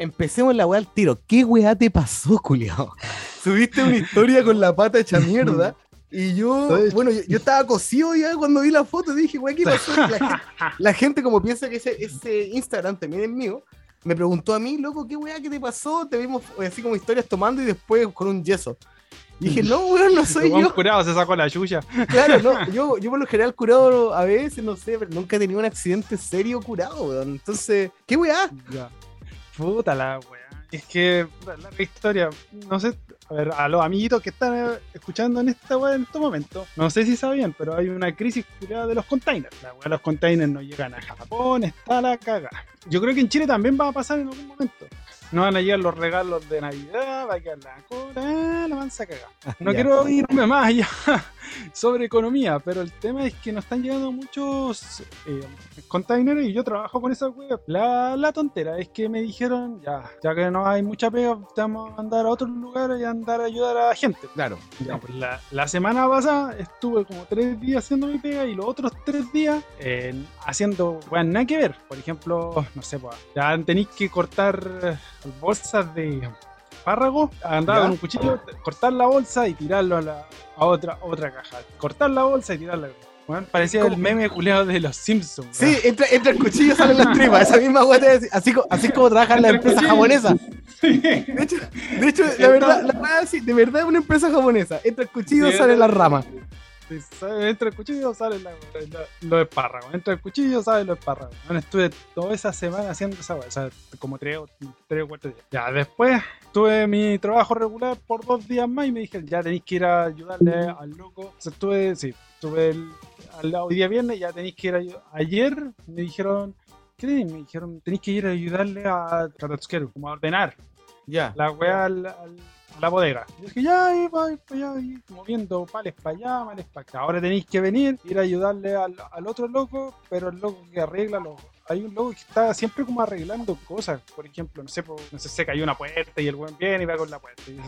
empecemos la weá al tiro. ¿Qué weá te pasó, culiao? Subiste una historia con la pata hecha mierda. Y yo, bueno, yo, estaba cosido ya cuando vi la foto. Dije, weá, ¿qué pasó? La gente, la gente, como piensa que ese, ese Instagram también es mío, me preguntó a mí, loco, ¿qué weá, qué te pasó? Te vimos así como historias tomando y después con un yeso. Y dije, no, weón, no soy yo. curado se sacó la yuya. Claro, no, yo, yo por lo general curado a veces, no sé, pero nunca he tenido un accidente serio curado, weón. Entonces, ¿qué weá? Puta la weá. Es que, la historia, no sé, a ver, a los amiguitos que están eh, escuchando en esta weá en estos momentos, no sé si sabían, pero hay una crisis de los containers. La weá, los containers no llegan a Japón, está la caga. Yo creo que en Chile también va a pasar en algún momento. No van a llegar los regalos de Navidad, va a quedar la cola, la mansa caga. No quiero irme más allá sobre economía, pero el tema es que nos están llegando muchos eh, containers y yo trabajo con esa web. La, la, tontera es que me dijeron, ya, ya que no hay mucha pega, te vamos a mandar a otros lugares y andar a ayudar a la gente. Claro. Pues la, la, semana pasada estuve como tres días haciendo mi pega y los otros tres días eh, haciendo, bueno, nada que ver. Por ejemplo, no sé, pues, ya tenéis que cortar bolsas de espárragos, andar con un cuchillo, cortar la bolsa y tirarlo a, la, a otra, otra caja. Cortar la bolsa y tirarla. Bueno, parecía el meme culeado de los Simpsons. Sí, entra, entra, el cuchillo salen las tripas. Esa misma hueá así, así como trabajan las empresas japonesas. De hecho, de hecho la verdad, la sí, de verdad es una empresa japonesa. Entra el cuchillo, sale la rama entra el cuchillo, sale la, los espárragos. Entra el cuchillo, sale los espárragos. Bueno, estuve toda esa semana haciendo esa o sea, como tres o, tres o cuatro días. Ya, después tuve mi trabajo regular por dos días más y me dije, ya tenéis que ir a ayudarle al loco. O sea, estuve, sí, estuve el, al día viernes, ya tenéis que ir a Ayer me dijeron, ¿qué Me dijeron, tenéis que ir a ayudarle a Katatsukeru, como a ordenar. Ya. La wea al la bodega. Y dije, ya, y para allá, moviendo pales para allá, pales para acá. Ahora tenéis que venir, ir a ayudarle al, al, otro loco, pero el loco que arregla los. Hay un loco que está siempre como arreglando cosas. Por ejemplo, no sé, no sé, se cayó una puerta y el buen viene y va con la puerta. Y,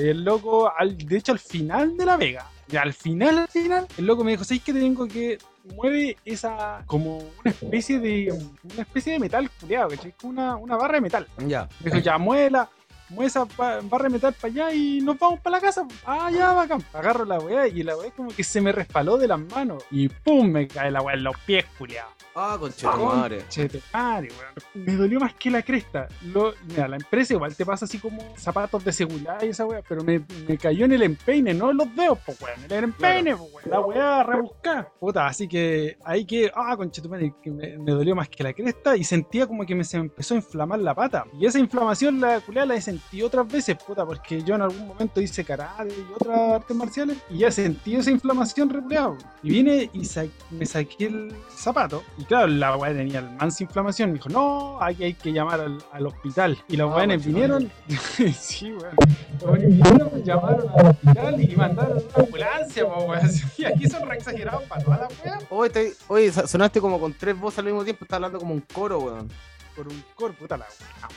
el loco, al, de hecho, al final de la vega, y al final, al final, el loco me dijo, ¿sabes que tengo que mueve esa como una especie de una especie de metal culiado, ¿cachai? Una, una barra de metal. Ya. Me dijo, ya muela, mueve esa barra de metal para allá y nos vamos para la casa. Ah, ya, bacán. Agarro la weá y la weá como que se me respaló de las manos. Y pum, me cae la weá en los pies, culiado. Ah, conchetumare. Conchetumare, weón. Me dolió más que la cresta. Lo, mira, la empresa igual te pasa así como zapatos de seguridad y esa weá, pero me, me cayó en el empeine, no en los dedos, pues weón. En el empeine, pues weón. La weá rebuscar. Puta, así que ahí que, ah, conchetumare, que me, me, dolió más que la cresta y sentía como que me se me empezó a inflamar la pata. Y esa inflamación la culiada la he sentido otras veces, puta, porque yo en algún momento hice karate y otras artes marciales y ya sentí esa inflamación repuleado. Y vine y me saqué el zapato y claro, la weá tenía el mansa inflamación. Me dijo, no, aquí hay que llamar al, al hospital. Y los ah, vinieron. sí, weón. Los vinieron, llamaron al hospital y mandaron una ambulancia, weón. Y aquí son re exagerados para toda la weá. Oye, oye, sonaste como con tres voces al mismo tiempo. Estás hablando como un coro, weón. Por un coro, puta la weá.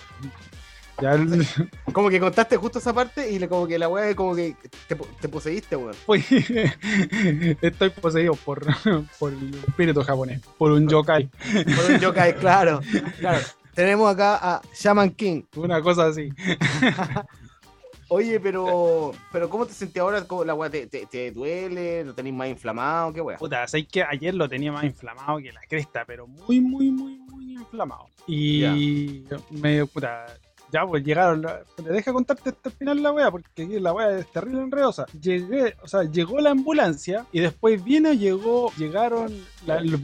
Ya Como que contaste justo esa parte y como que la weá como que te, te poseíste, weón. Estoy poseído por, por el espíritu japonés, por un yokai. Por un yokai, claro. claro. Tenemos acá a Shaman King. Una cosa así. Oye, pero pero ¿cómo te sentís ahora? ¿La weá te, te, duele? ¿Lo tenés más inflamado? ¿Qué weá? Puta, sé que ayer lo tenía más inflamado que la cresta, pero muy, muy, muy, muy inflamado. Y me, puta, ya, pues llegaron. Le deja contarte hasta el final la wea, porque la wea es terrible enredosa. Llegué, o sea, llegó la ambulancia y después viene, llegó, llegaron,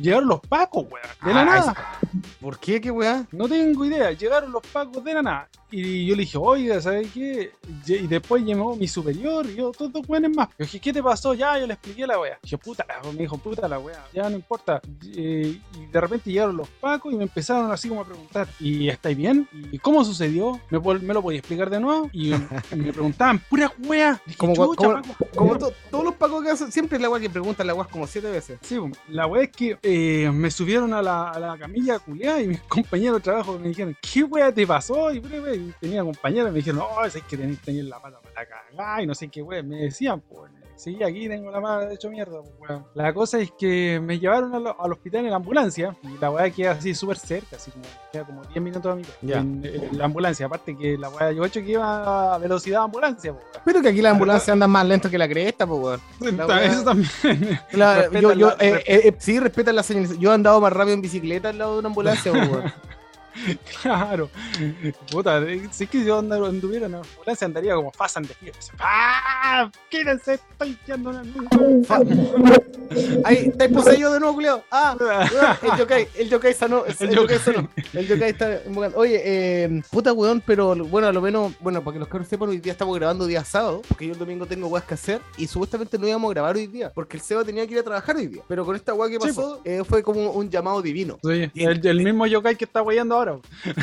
llegaron los pacos, wea, de la ah, nada. ¿Por qué, qué wea? No tengo idea. Llegaron los pacos de la nada. Y yo le dije, oiga, ¿sabes qué? Y después llamó mi superior y yo, todos buenos más. Yo dije, ¿qué te pasó? Ya, yo le expliqué la wea. Dije, puta, me dijo, puta la wea, ya no importa. Y, de repente llegaron los pacos y me empezaron así como a preguntar, ¿y estáis bien? ¿Y cómo sucedió? ¿Me, me lo podía explicar de nuevo? Y me preguntaban, pura wea. como, como, todos los pacos que hacen, siempre es la wea que preguntan la wea como siete veces. Sí, la wea es que eh, me subieron a la, a la camilla culiada y mis compañeros de trabajo me dijeron, ¿qué wea te pasó? Y, tenía compañeros me dijeron, no, es que tener la pata para cagar y no sé qué, wey. Me decían, pues, Sí, aquí tengo la mano hecho mierda, pues, weón. La cosa es que me llevaron al hospital en la ambulancia y la weá queda así súper cerca, así como queda como 10 minutos a mi en, en, la ambulancia. Aparte que la weá, yo he hecho que iba a velocidad ambulancia, pues, Pero que aquí la ambulancia anda más lento que la cresta, pues, weón. Eso también. yo, yo, eh, eh, eh, sí, respeta la señal. Yo he andado más rápido en bicicleta al lado de una ambulancia, pues, weón. Claro. Puta, si es que yo anduviera en ambulancia andaría como Fast and the Furious. ¡Ah! Estoy yendo en Ahí, te poseído de nuevo, Julio. Ah, el yokai, el yokai sanó. El, el yokai sanó. El yokai está Oye, eh, puta weón, pero bueno, a lo menos, bueno, para que los cabros sepan, hoy día estamos grabando día sábado, porque yo el domingo tengo weas que hacer y supuestamente no íbamos a grabar hoy día, porque el Seba tenía que ir a trabajar hoy día. Pero con esta wea que pasó, eh, fue como un llamado divino. Sí, el, el, mismo yokai que está weyando ahora.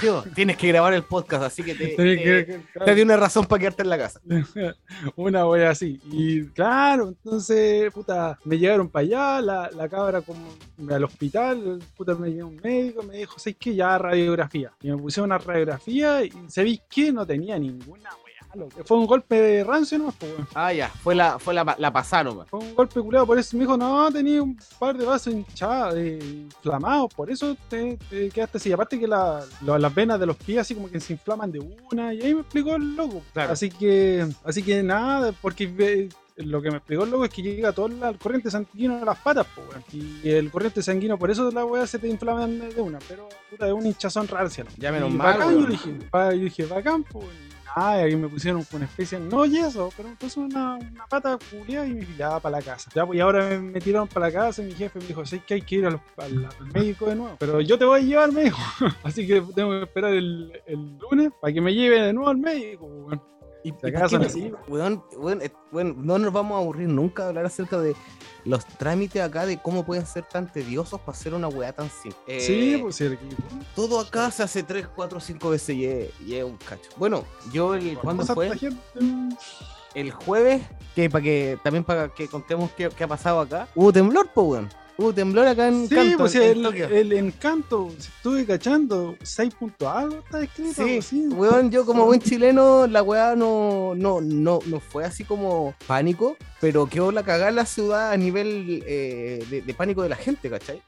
Tío, tienes que grabar el podcast, así que te, te, te dio una razón para quedarte en la casa. una wea así. Y claro, entonces, puta, me llegaron para allá, la, la cabra como al hospital, puta, me llegó un médico, me dijo, ¿sabes qué? Ya radiografía. Y me pusieron una radiografía y ¿sabéis qué? No tenía ninguna wea fue un golpe de rancio, ¿no? Pues, ah, ya, fue la, fue la, la pasada Fue un golpe culeado, por eso me dijo, no, tenía un par de vasos hinchados, eh, inflamados, por eso te, quedaste así. Aparte que la, las venas de los pies así como que se inflaman de una, y ahí me explicó el loco. Así que, así que nada, porque lo que me explicó el loco es que llega todo el corriente sanguíneo a las patas, pues, Y el corriente sanguíneo, por eso la weá se te inflama de una, pero puta, es un hinchazón raro, Ya menos mal. yo dije, yo dije, bacán, pues Y me pusieron una especie, no yeso, pero me puso una, pata culiada y me tiraba para la casa. Ya, y ahora me, tiraron para la casa y mi jefe me dijo, sé que hay que ir al, al, médico de nuevo. Pero yo te voy a llevar, me dijo. Así que tengo que esperar el, el lunes para que me lleve de nuevo al médico. Bueno. Y, y así, bueno, bueno, bueno, no nos vamos a aburrir nunca de hablar acerca de los trámites acá de cómo pueden ser tan tediosos para hacer una weá tan simple. sí, eh, pues sí, Todo acá se hace 3, 4, 5 veces y es, un cacho. Bueno, yo el, ¿cuándo fue? El jueves, que para que también para que contemos qué, qué ha pasado acá, hubo temblor, pues weón. Hubo temblor acá en Sí, pues el, el, encanto, estuve cachando, 6 puntos algo está escrito. Sí, sí, weón, yo como buen chileno, la weá no, no, no, no fue así como pánico, pero quedó la cagada en la ciudad a nivel eh, de, de, pánico de la gente, ¿cachai?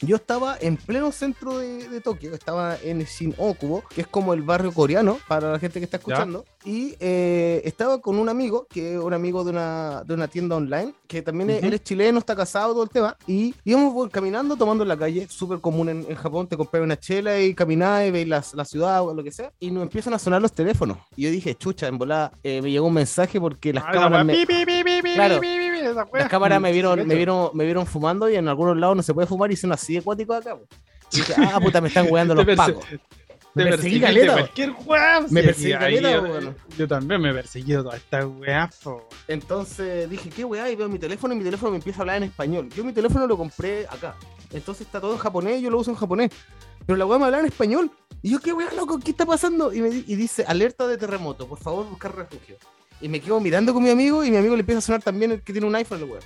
Yo estaba en pleno centro de, Tokio, estaba en Shin-Okubo, que es como el barrio coreano para la gente que está escuchando, y eh, estaba con un amigo, que es un amigo de una, de una tienda online, que también es, él es chileno, está casado, todo el tema, y íbamos caminando, tomando en la calle, súper común en, Japón, te compré una chela y caminás y veis la, la, ciudad o lo que sea, y nos empiezan a sonar los teléfonos. Y yo dije, chucha, en volada, eh, me llegó un mensaje porque las cámaras... Me... Claro, las cámaras me vieron, me vieron, me vieron fumando y en algunos lados no se puede fumar y son así de cuático acá. Y dije, ah, puta, me están weando los pacos. Me perseguí caleta. Cualquier Me perseguí caleta, Yo también me he perseguido toda esta weá, Entonces dije, ¿qué weá? Y veo mi teléfono y mi teléfono me empieza a hablar en español. Yo mi teléfono lo compré acá. Entonces está todo en japonés y yo lo uso en japonés. Pero la weá me habla en español. Y yo, ¿qué weá, loco? ¿Qué está pasando? Y, me, y dice, alerta de terremoto, por favor, buscar refugio. Y me quedo mirando con mi amigo y mi amigo le empieza a sonar también el que tiene un iPhone, el weón.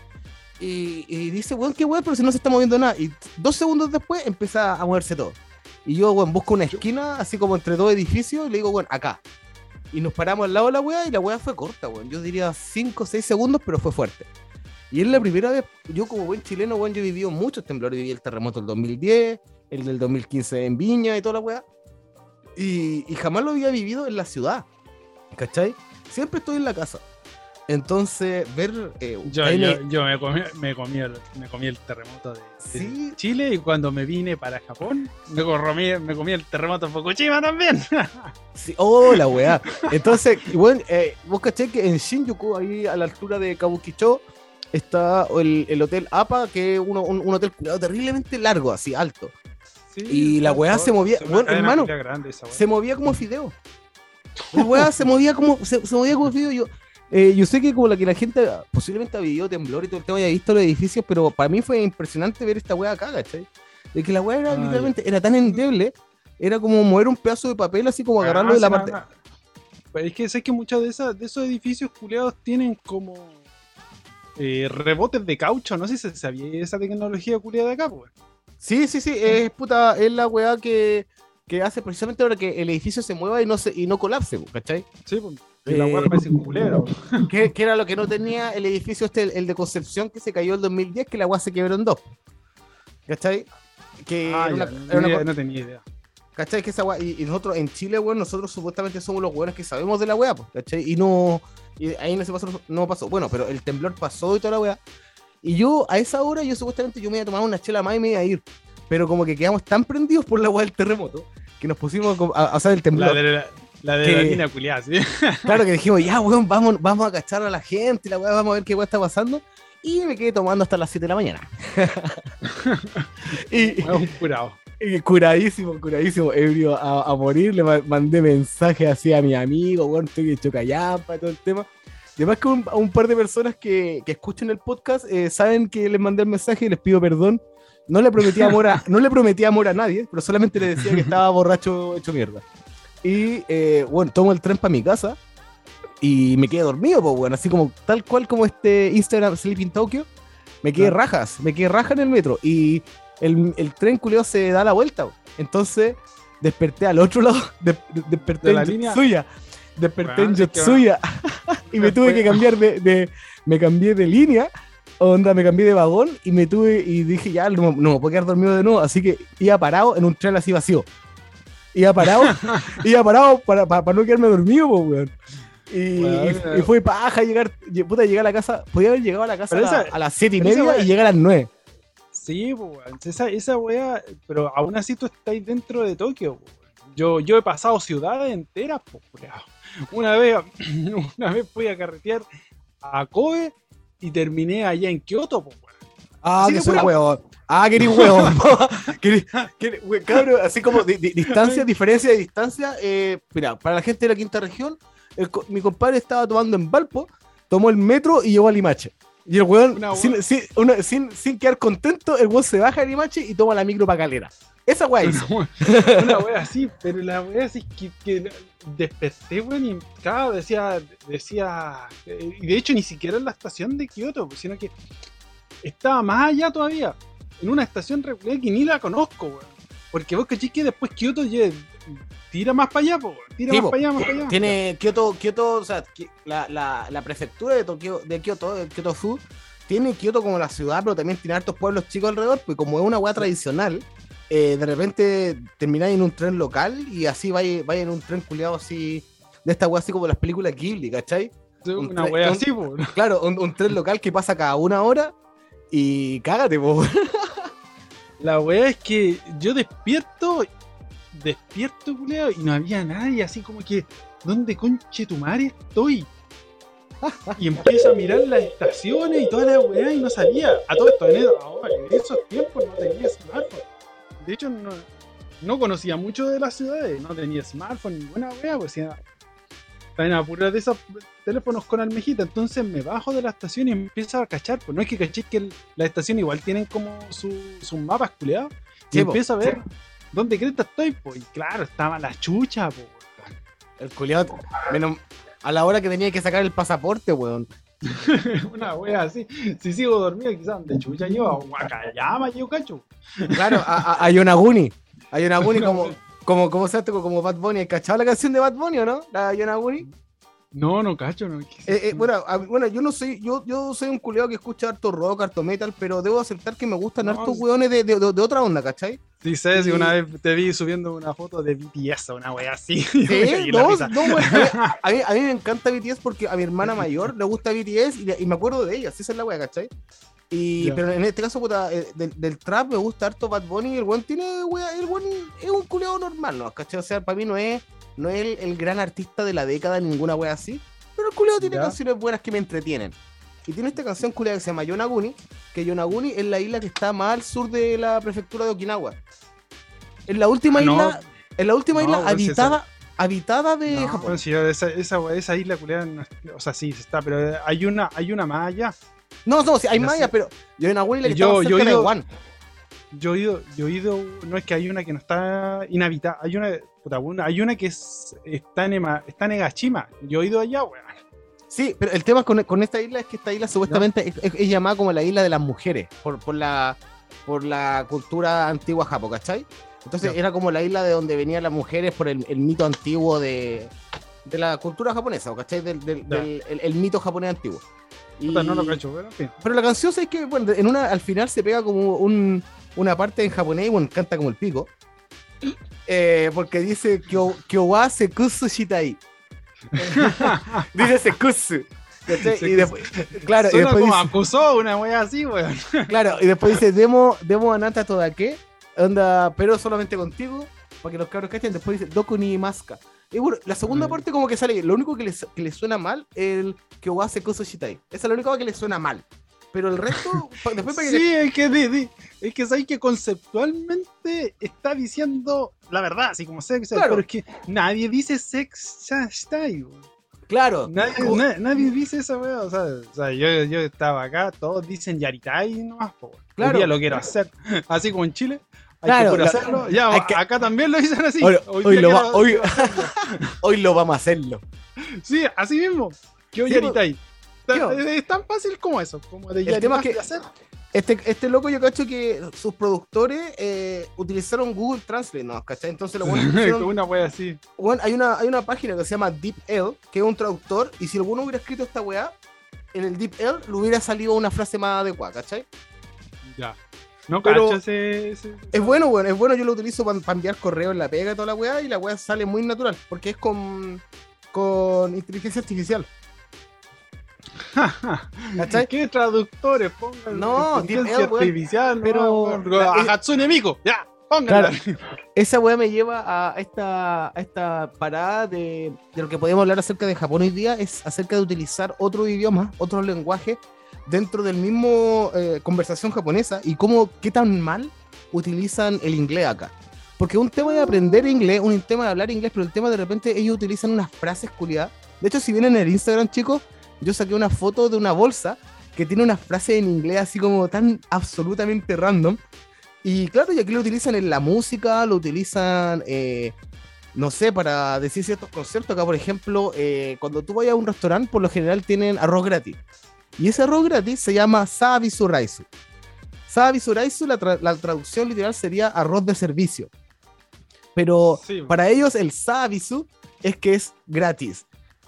Y, y, dice, weón, qué weón, pero si no se está moviendo nada. Y dos segundos después empieza a moverse todo. Y yo, weón, busco una esquina, así como entre dos edificios, y le digo, weón, acá. Y nos paramos al lado de la weá y la weá fue corta, weón. Yo diría 5 o 6 segundos, pero fue fuerte. Y es la primera vez, yo como buen chileno, weón, yo he vivido muchos temblores. Viví el terremoto del 2010, el del 2015 en Viña y toda la weá. Y, y jamás lo había vivido en la ciudad. ¿Cachai? Siempre estoy en la casa. Entonces, ver. Eh, yo, yo, me, comí, me, comí el, me comí el terremoto de, Chile y cuando me vine para Japón, me comí, me comí el terremoto de Fukushima también. sí, oh, la weá. Entonces, bueno, eh, vos caché que en Shinjuku, ahí a la altura de Kabukicho, está el, el hotel APA, que es uno, un, hotel terriblemente largo, así, alto. y la weá se movía, bueno, hermano, se movía como fideo. La weá se movía como, se, movía como Yo, eh, yo sé que como la que la gente posiblemente ha vivido temblor y todo el tema, haya visto los edificios, pero para mí fue impresionante ver esta weá acá, ¿cachai? De que la weá era ah, literalmente, era tan endeble, era como mover un pedazo de papel así como agarrarlo de la parte. Pero es que sé que muchos de, esas, de esos edificios culeados tienen como eh, rebotes de caucho, no sé si se sabía esa tecnología culiada de acá, pues. Sí, sí, sí, es puta, es la weá que que hace precisamente para que el edificio se mueva y no, se, y no colapse, ¿cachai? Sí, pues. la weá parece un culero. Que, que, era lo que no tenía el edificio este, el, de Concepción, que se cayó en 2010, que la weá se quebró en dos. ¿Cachai? Que ah, una, no, no, tenía idea. ¿Cachai? Que esa weá, y, nosotros en Chile, weón, nosotros supuestamente somos los weones que sabemos de la weá, ¿cachai? Y no. Y ahí no se pasó, no pasó. Bueno, pero el temblor pasó y toda la weá. Y yo, a esa hora, yo supuestamente yo me iba a tomar una chela más y me iba a ir. Pero como que quedamos tan prendidos por la weá del terremoto que nos pusimos a, hacer el temblor. La de la, la, de la culiada, ¿sí? Claro que dijimos, ya, weón, vamos, vamos a cachar a la gente, la weá, vamos a ver qué weá está pasando. Y me quedé tomando hasta las 7 de la mañana. y, un curado. Curadísimo, curadísimo, ebrio a, morir. Le mandé mensajes así a mi amigo, weón, estoy hecho callampa, todo el tema. Además que a un par de personas que, que escuchen el podcast eh, saben que les mandé el mensaje y les pido perdón. No le prometí amor a, no le prometí amor a nadie, pero solamente le decía que estaba borracho hecho mierda. Y eh, bueno, tomo el tren para mi casa y me quedé dormido, pues bueno, así como tal cual como este Instagram Sleeping Tokyo. Me quedé rajas, me quedé raja en el metro y el, el tren culeo se da la vuelta. Entonces desperté al otro lado, desperté en la línea suya desperté en Yotsuya y me tuve que cambiar de, me cambié de línea onda, me cambié de vagón y me tuve y dije, ya, no, no me puedo quedar dormido de nuevo, así que iba parado en un tren así vacío. Iba parado, iba parado para, para, no quedarme dormido, weón. Y, y, fue paja llegar, puta, llegar a la casa, podía haber llegado a la casa a, las 7 y media y llegar a las 9. Sí, pues, esa, esa wea, pero aún así tú estás dentro de Tokio, Yo, yo he pasado ciudades enteras, pues, una vez, una vez fui a carretear a Kobe y terminé allá en Kioto, pues, Ah, que soy huevo. Ah, que eres huevo. cabrón, así como distancia, diferencia de distancia. Eh, mira, para la gente de la quinta región, mi compadre estaba tomando en Valpo, tomó el metro y llegó a Limache. Y el weón, sin, sin, sin, quedar contento, el weón se baja a Limache y toma la micro para Calera. Esa weá hizo. Una weá así, pero la weá así que, que desperté, weón, y claro, decía, decía, y de hecho ni siquiera en la estación de Kioto, pues, sino que estaba más allá todavía, en una estación regular que ni la conozco, weón. Porque vos cachis que después Kioto tira más para allá, po, tira más para allá, más para allá. Tiene Kioto, Kioto, o sea, la, la, la prefectura de, Tokio, de Kioto, de Kioto Fu, tiene Kioto como la ciudad, pero también tiene hartos pueblos chicos alrededor, pues como es una weá tradicional, eh, de repente termináis en un tren local y así vais, en un tren culiado así, de esta wea así como las películas Ghibli, ¿cachai? una wea así, po. Claro, un, tren local que pasa cada una hora y cágate, po. La wea es que yo despierto, despierto, culiado, y no había nadie, así como que, ¿dónde conche tu madre estoy? y empiezo a mirar las estaciones y toda la weá y no sabía. A todo esto, en, esos tiempos no tenía smartphone de hecho, no, conocía mucho de las ciudades, no tenía smartphone, ninguna wea, pues ya están apurar de esos teléfonos con almejita. Entonces me bajo de la estación y empiezo a cachar. Pues no es que caché que la estación igual tienen como sus mapas culeados. y empiezo a ver dónde que estoy. Pues y claro, estaba la chucha, pues. El culeado, menos a la hora que tenía que sacar el pasaporte, weón. Una wea así. Si sigo dormido, quizás de chucha yo, a Wakayama yo cacho. Claro, a, a, Yonaguni. A Yonaguni como, como, como, como, como Bad Bunny. ¿Cachado la canción de Bad Bunny o no? La Yonaguni. No, no cacho, no. Eh, eh, bueno, bueno, yo no soy, yo, yo soy un culeado que escucha harto rock, harto metal, pero debo aceptar que me gustan hartos weones de, de, de, otra onda, ¿cachai? Sí, sé, si una vez te vi subiendo una foto de BTS una wea así. ¿Sí? no, no, a, mí, a mí me encanta BTS porque a mi hermana mayor le gusta BTS y, me acuerdo de ella, esa es la wea, ¿cachai? Y, Pero en este caso, puta, eh, del, trap me gusta harto Bad Bunny y el buen tiene, wea, el buen es un culeado normal, ¿no? ¿Cachai? O sea, para mí no es no es el, gran artista de la década, ninguna wea así, pero el culeo tiene canciones buenas que me entretienen. Y tiene esta canción culeada que se llama Yonaguni, que Yonaguni es la isla que está más al sur de la prefectura de Okinawa. Es la última ah, isla, es la última isla habitada, habitada de Japón. esa, esa, isla culeada, o sea, sí, está, pero hay una, hay una más allá. No, no, sí, hay allá, pero Yonaguni que yo, yo cerca de yo he ido, yo he ido, no es que hay una que no está inhabitada, hay una, hay una que es, está, en, está en Egashima, yo he ido allá, weón. Sí, pero el tema con, con, esta isla es que esta isla supuestamente es, llamada como la isla de las mujeres, por, por, la, por la cultura antigua japo, ¿cachai? Entonces era como la isla de donde venían las mujeres por el, mito antiguo de, de, la cultura japonesa, ¿cachai? Del, del, el, mito japonés antiguo. Y, no lo cacho, pero, pero la canción es que bueno, en una, al final se pega como un, una parte en japonés y bueno, canta como el pico. Eh, porque dice Kyowa Sekusu Shitai. dice Sekusu. Y después, claro, y después como acusó una wea así, weón. Claro, y después dice Demo, demo Anata qué onda, pero solamente contigo, para que los cabros cachen. Después dice Doku ni Maska. Y bueno, la segunda parte como que sale, lo único que le, que le suena mal es el Kyowa Sekusu Shitai. Esa es la única que le suena mal. Pero el resto, después para que Sí, es que, es que sabes que conceptualmente está diciendo la verdad, así como sex, pero es que nadie dice sex style. Claro. Nadie, nadie, dice esa weá. O sea, o sea yo, yo, estaba acá, todos dicen Yaritai nomás, po. Claro. Hoy día lo quiero hacer. Así como en Chile. Hay claro, que hacerlo. Ya, acá también lo dicen así. Hoy, hoy, lo, va, hoy, hoy, lo vamos a hacerlo. Sí, así mismo. Que hoy Yaritai. Es tan fácil como eso, como de el tema que hacer. Este, este loco yo cacho que sus productores eh, utilizaron Google Translate, ¿no? ¿cachai? Entonces lo bueno una wea así. Bueno, hay una, hay una página que se llama DeepL, que es un traductor, y si alguno hubiera escrito esta weá, en el DeepL le hubiera salido una frase más adecuada, ¿cachai? Ya. No pero ese, Es bueno, bueno, es bueno, yo lo utilizo para enviar correo en la pega y toda la weá, y la weá sale muy natural, porque es con, con inteligencia artificial. ¿Qué traductores? Pongan no, artificial, pero. a Hatsune Miku, ya, pónganla. esa weá me lleva a esta, a esta parada de, de, lo que podemos hablar acerca de Japón hoy día, es acerca de utilizar otro idioma, otro lenguaje dentro del mismo eh, conversación japonesa y cómo, qué tan mal utilizan el inglés acá. Porque un tema de aprender inglés, un tema de hablar inglés, pero el tema de repente ellos utilizan unas frases culiadas. De hecho, si vienen en el Instagram, chicos, yo saqué una foto de una bolsa que tiene una frase en inglés así como tan absolutamente random. Y claro, y aquí lo utilizan en la música, lo utilizan, eh, no sé, para decir ciertos conceptos. Acá, por ejemplo, eh, cuando tú vayas a un restaurante, por lo general tienen arroz gratis. Y ese arroz gratis se llama Sabisu Raisu. Sabisu Raisu, la, la, traducción literal sería arroz de servicio. Pero para ellos el Sabisu es que es gratis.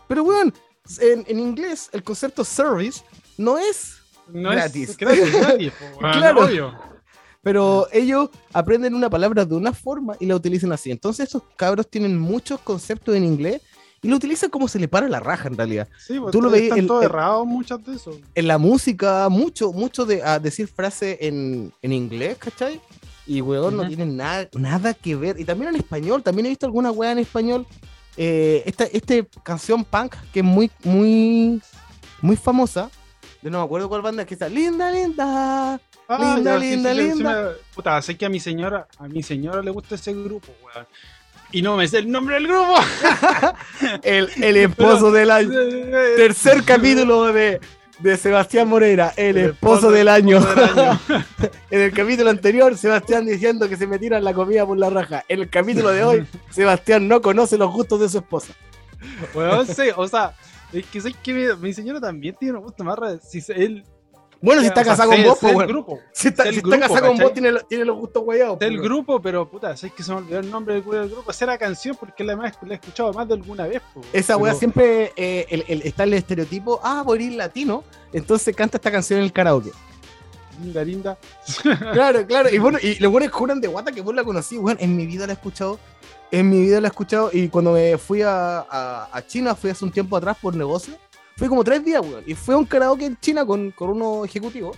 Pero bueno, en, inglés el concepto service no es gratis. claro. Pero ellos aprenden una palabra de una forma y la utilizan así. Entonces estos cabros tienen muchos conceptos en inglés y lo utilizan como se le para la raja en realidad. Sí, Tú lo veis en, errado muchas de eso. En la música, mucho, mucho de decir frases en, en, inglés, ¿cachai? Y weón, no tienen nada, nada que ver. Y también en español, también he visto alguna weá en español eh, esta, este canción punk que es muy, muy, muy famosa. Yo no me acuerdo cuál banda es que está. Linda, linda. Ah, linda, linda, linda. puta, sé que a mi señora, a mi señora le gusta ese grupo, weón. Y no me sé el nombre del grupo. el, el esposo del año. Tercer capítulo de de Sebastián Moreira, el, esposo, del año. en el capítulo anterior, Sebastián diciendo que se me tiran la comida por la raja. En el capítulo de hoy, Sebastián no conoce los gustos de su esposa. Bueno, sí, o sea, es que sé que mi, señora también tiene un gusto más Si él bueno, si está casado con vos, pues, bueno. Si está, si está casado con vos, tiene, tiene los gustos guayados. Del pues, grupo, pero puta, sé que se me olvidó el nombre del, grupo. Esa era canción porque la, la he escuchado más de alguna vez. Pues, Esa weá siempre eh, el, el, está el estereotipo, ah, por ir latino, entonces canta esta canción en el karaoke. Linda, linda. claro, claro. Y bueno, y los buenos juran de guata que vos la conocí, weón. En mi vida la he escuchado. En mi vida la he escuchado. Y cuando me fui a, a, a China, fui hace un tiempo atrás por negocio fue como tres días, weón. Y fue a un karaoke en China con, con unos ejecutivos.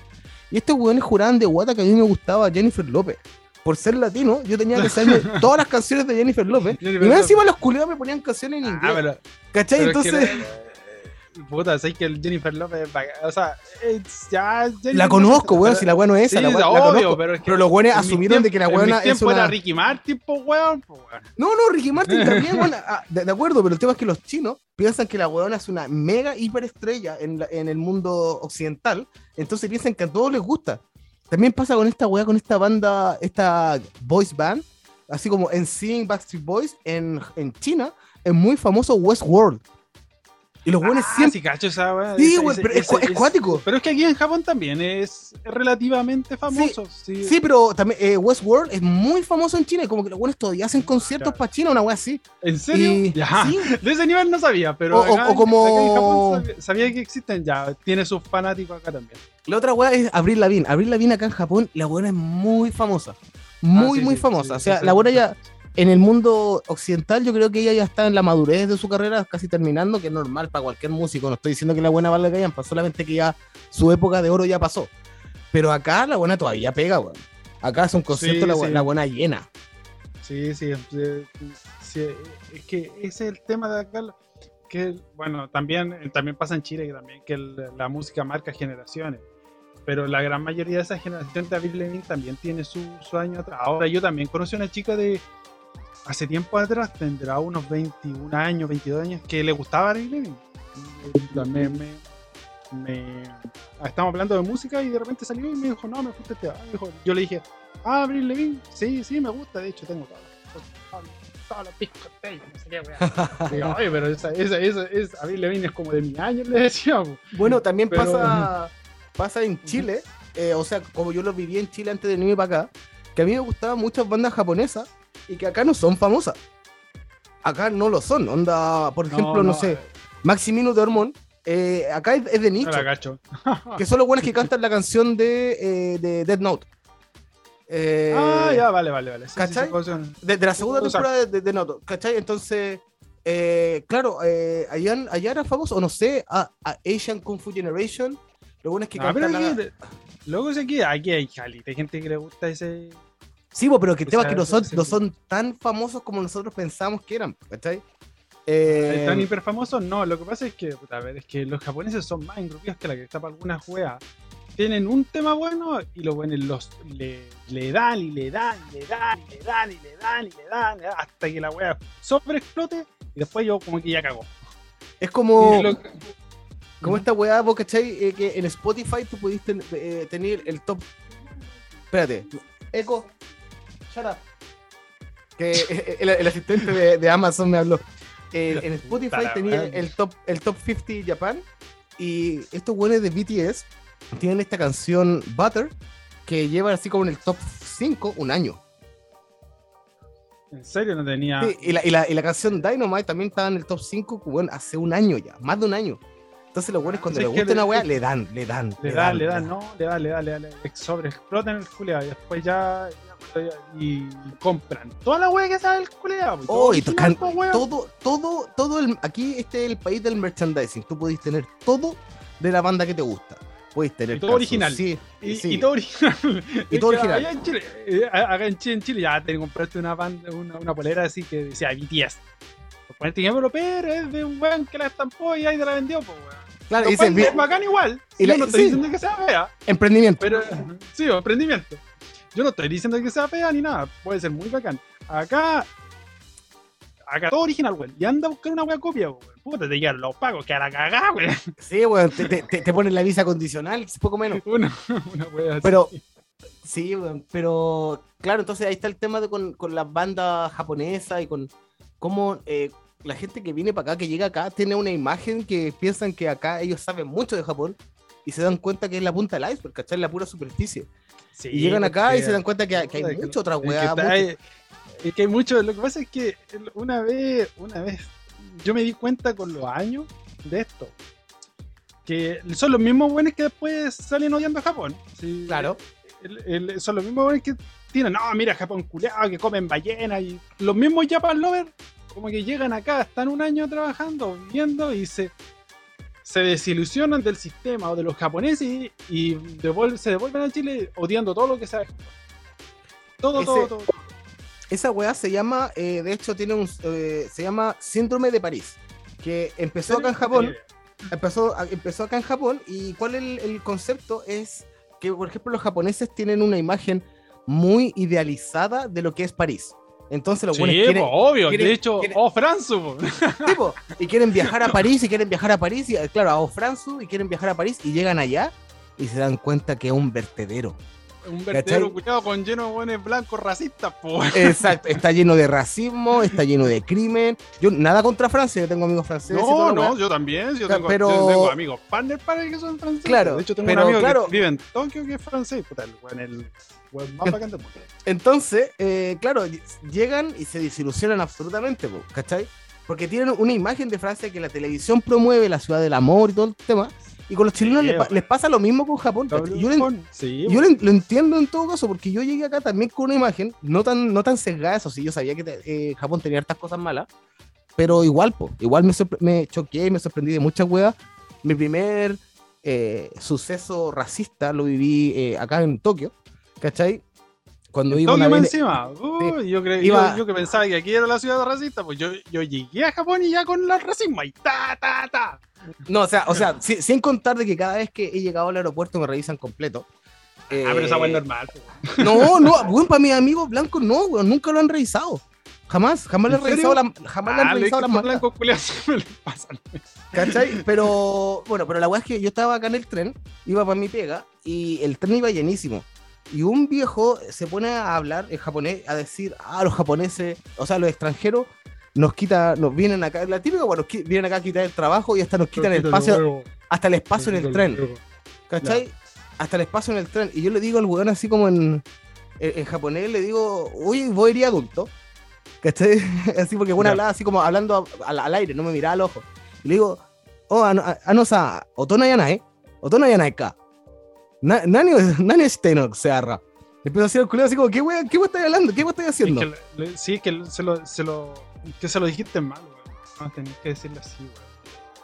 Y estos weones juraban de guata que a mí me gustaba Jennifer López. Por ser latino, yo tenía que saber todas las canciones de Jennifer López. y más encima los culiados me ponían canciones en ah, inglés. ¿Cachai? Entonces. Puta, sé que el Jennifer López. O sea, ya. la conozco, weón, si la weá no es esa. la, obvio, pero, es que pero, los weones asumieron de que la weona es una. era Ricky Martin, po, weón, No, no, Ricky Martin también, weón. Ah, de, acuerdo, pero el tema es que los chinos piensan que la weona es una mega hiperestrella en, en el mundo occidental. Entonces piensan que a todos les gusta. También pasa con esta weá, con esta banda, esta voice band, así como en Seeing Backstreet Boys en, en China, es muy famoso Westworld. Y los buenos Ah, siempre. sí, cacho esa weá. Sí, güey, pero es, es cuático. Pero es que aquí en Japón también es relativamente famoso. Sí, Sí, pero también eh, Westworld es muy famoso en China. y Como que los buenos todavía hacen conciertos Claro. para China, una wea así. ¿En serio? Y- sí. De ese nivel no sabía, pero O- acá como- acá en Japón sabía, sabía que existen ya. Tiene sus fanáticos acá también. La otra wea es Avril Lavigne. Avril Lavigne acá en Japón, la buena es muy famosa. Muy, Ah, sí, muy sí, famosa. o sea, la buena ya en el mundo occidental, yo creo que ella ya está en la madurez de su carrera, casi terminando, que es normal para cualquier músico. No estoy diciendo que la buena valga que hayan, solamente que ya su época de oro ya pasó. Pero acá la buena todavía pega, weón. Acá es un concierto Sí, la, sí. la buena llena. Sí, sí, sí, Es que ese es el tema de acá. Que, bueno, también, también pasa en Chile que también que el- la música marca generaciones. Pero la gran mayoría de esa generación de Avril Lavigne también tiene su, su año atrás. Ahora yo también conocí a una chica de hace tiempo atrás, tendrá unos 21 años, 22 años, que le gustaba Avril Lavigne. Me, me, me- ah, estamos hablando de música y de repente salió y me dijo, no, me gusta este. dijo- yo le dije, ah, Avril Lavigne, sí, sí, me gusta, de hecho tengo todas las ella, no sé qué, weá. Digo, Oye, pero esa, esa, esa, esa, Avril Lavigne es como de mi año, le decía. Bueno, también Pero- pasa, pasa en Chile, eh, o sea, como yo lo viví en Chile antes de venirme para acá, que a mí me gustaban muchas bandas japonesas y que acá no son famosas. Acá no lo son. Onda, por ejemplo, no, sé, Maximino de Hormón, eh, acá es, es de No nicho, cacho. que son los buenos que cantan la canción de, eh, de Dead Note. Eh, ah, ya, vale, vale, vale. Sí, ¿cachai? sí, de, de la segunda temporada de, de, de Noto, ¿cachai? Entonces, eh, claro, eh, allá, allá era famoso, o no sé, a, a Asian Kung Fu Generation, lo bueno es que cantan la- luego sé que aquí hay calita, hay gente que le gusta ese. Sí, bo, pero que el tema es esa- que no son, ese- no son tan famosos como nosotros pensamos que eran, ¿cachai? Eh, Eh, tan hiper famosos, no. Lo que pasa es que, puta, a ver, es que los japoneses son más engrupidos que la que está para algunas weas. Tienen un tema bueno y los buenos los, le, le dan y le dan y le dan y le dan y le dan y le dan hasta que la wea sobreexplote y después yo como que ya cagó. es como, lo- como esta weá, vos, ¿cachai? Eh, que en Spotify tú pudiste eh, tener el top. Espérate, Echo, shut up. Que eh, el, el asistente de, de Amazon me habló. Eh, en Spotify tenía el top, el top 50 Japan y estos buenos de BTS tienen esta canción Butter que lleva así como en el top 5 un año. En serio no tenía. Sí, y, la, y, la, y la canción Dynamite también estaba en el top 5 bueno, hace un año ya, más de un año. Entonces los buenos cuando Sí, les gusta una le- weá, le dan, le dan. Le dan, le dan, no, le dan, le dan, le dan, le dan. Sobre explotan el culeado y después cuando ya- y compran toda la wea que sabe el culeado. Oh, y tocan todo, todo, todo el, aquí este es el país del merchandising. Tú podés tener todo de la banda que te gusta. Podés tener Y todo original. Sí, Y, sí. y todo original. Y todo original. Allá en Chile, eh, acá en Chile, en Chile ya te compraste una, banda, una, una polera así que decía BTS. Por ponerte ejemplo, pero es de un weón que la estampó y ahí te la vendió, pues weón. Claro, dice es bacán igual. y la- no estoy sí. diciendo que sea fea, emprendimiento. pero sí, emprendimiento. Yo no estoy diciendo que sea fea ni nada. Puede ser muy bacán. Acá. Acá todo original, weón. Y anda a buscar una wea copia, weón. Puta, te llegan los pagos que a la cagada, weón. Sí, weón, te, te, te- ponen la visa condicional, poco menos. Una, una wea así. Pero, sí, weón, pero claro, entonces ahí está el tema de con, con las bandas japonesas y con cómo eh, la gente que viene para acá, que llega acá, tiene una imagen que piensan que acá ellos saben mucho de Japón y se dan cuenta que es la punta del iceberg, ¿cachai? La pura superficie. Sí, y llegan acá y se dan cuenta que, que hay mucha otra weá. es que hay mucho. Lo que pasa es que una vez, una vez, yo me di cuenta con los años de esto. Que son los mismos buenos que después salen odiando a Japón. Sí, Claro. el- el- son los mismos buenos que tienen, no, mira, Japón culeado, que comen ballenas. Y los mismos Japan Lovers, como que llegan acá, están un año trabajando, viviendo y se, se desilusionan del sistema o de los japoneses y, se devuelven a Chile odiando todo lo que sabe. Todo, Ese- todo, todo. Esa weá se llama, eh, de hecho, tiene un, eh, se llama Síndrome de París, que empezó acá en Japón. empezó, empezó acá en Japón y cuál es el, el concepto es que, por ejemplo, los japoneses tienen una imagen muy idealizada de lo que es París. Entonces los Sí, buenos quieren, po, obvio. quieren- de hecho, quieren- oh, Franzu. y quieren viajar a París y quieren viajar a París y eh, claro, a Ofranzu y quieren viajar a París y llegan allá y se dan cuenta que es un vertedero. Un vertedero cuidado con lleno de buenos blancos racistas, po. Exacto, está lleno de racismo, está lleno de crimen. Yo nada contra Francia, yo tengo amigos franceses. No, no, yo también. Yo tengo, pero... yo tengo amigos partner para que son franceses. Claro, de hecho tengo un amigo que vive en Tokio que es francés, puta, el, el más bacán. Entonces, eh, claro, llegan y se desilusionan absolutamente, ¿cachai? Porque tienen una imagen de Francia que la televisión promueve, la ciudad del amor y todo el tema. Y con los chilenos les, pasa lo mismo con Japón. Yo, yo lo, entiendo en todo caso, porque yo llegué acá también con una imagen no tan, no tan sesgada, eso sí, yo sabía que eh, Japón tenía hartas cosas malas, pero igual, po, igual me, me choqué, me sorprendí de muchas weas. Mi primer eh, suceso racista lo viví eh, acá en Tokio, ¿cachai? cuando iba a encima. yo, yo, que pensaba que aquí era la ciudad racista, pues yo, yo llegué a Japón y ya con el racismo y ta, ta, ta. No, o sea, o sea sin, contar de que cada vez que he llegado al aeropuerto me revisan completo. ah, pero esa es normal. No, no, bueno, para mis amigos blancos no, weón, nunca lo han revisado. Jamás, jamás le han revisado la, jamás le han ah, revisado las blancos ¿Cachai? Pero, bueno, pero la weá es que yo estaba acá en el tren, iba para mi pega, y el tren iba llenísimo. Y un viejo se pone a hablar en japonés, a decir, ah, los japoneses, o sea, los extranjeros nos quita, nos vienen acá, la típica, bueno, vienen acá a quitar el trabajo y hasta nos quitan el espacio, hasta el espacio en el tren. ¿Cachai? Hasta el espacio en el tren. Y yo le digo al weón así como en, en, japonés, le digo, uy, voy a ir adulto. ¿Cachai? Así porque bueno, hablaba así como hablando al, aire, no me miraba al ojo. Y le digo, oh, anosa, otona yanai, otona yanai ka. Nani, Nani Steinock se agarra. Empezó a hacer el culero así como, ¿qué wey, qué estás hablando? ¿Qué wey estás haciendo? Es que, sí, que se lo, se lo, que se lo dijiste mal, weón. No, tenías que decirlo así, weón.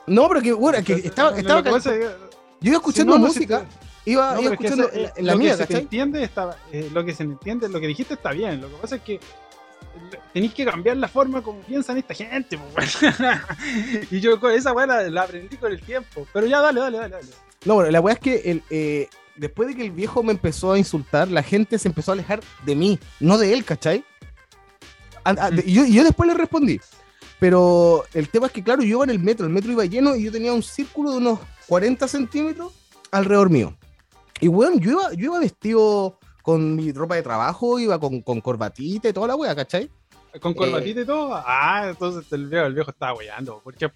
No, pero que, bueno, que estaba, estaba yo iba escuchando música, iba, iba escuchando en la, mía, que se entiende, estaba, eh, lo que se entiende, lo que dijiste está bien, lo que pasa es que tenéis que cambiar la forma como piensan esta gente, pues, y yo esa weá la, la, aprendí con el tiempo, pero ya dale, dale, dale. dale. No, bueno, la weá es que el, eh, después de que el viejo me empezó a insultar, la gente se empezó a alejar de mí, no de él, ¿cachai? y yo, después le respondí. Pero el tema es que, claro, yo iba en el metro, el metro iba lleno y yo tenía un círculo de unos 40 centímetros alrededor mío. Y bueno, yo iba, yo iba vestido con mi ropa de trabajo, iba con, con corbatita y toda la wea, ¿cachai? ¿Con corbatita y todo? Ah, entonces el viejo, el viejo estaba weyando. Porque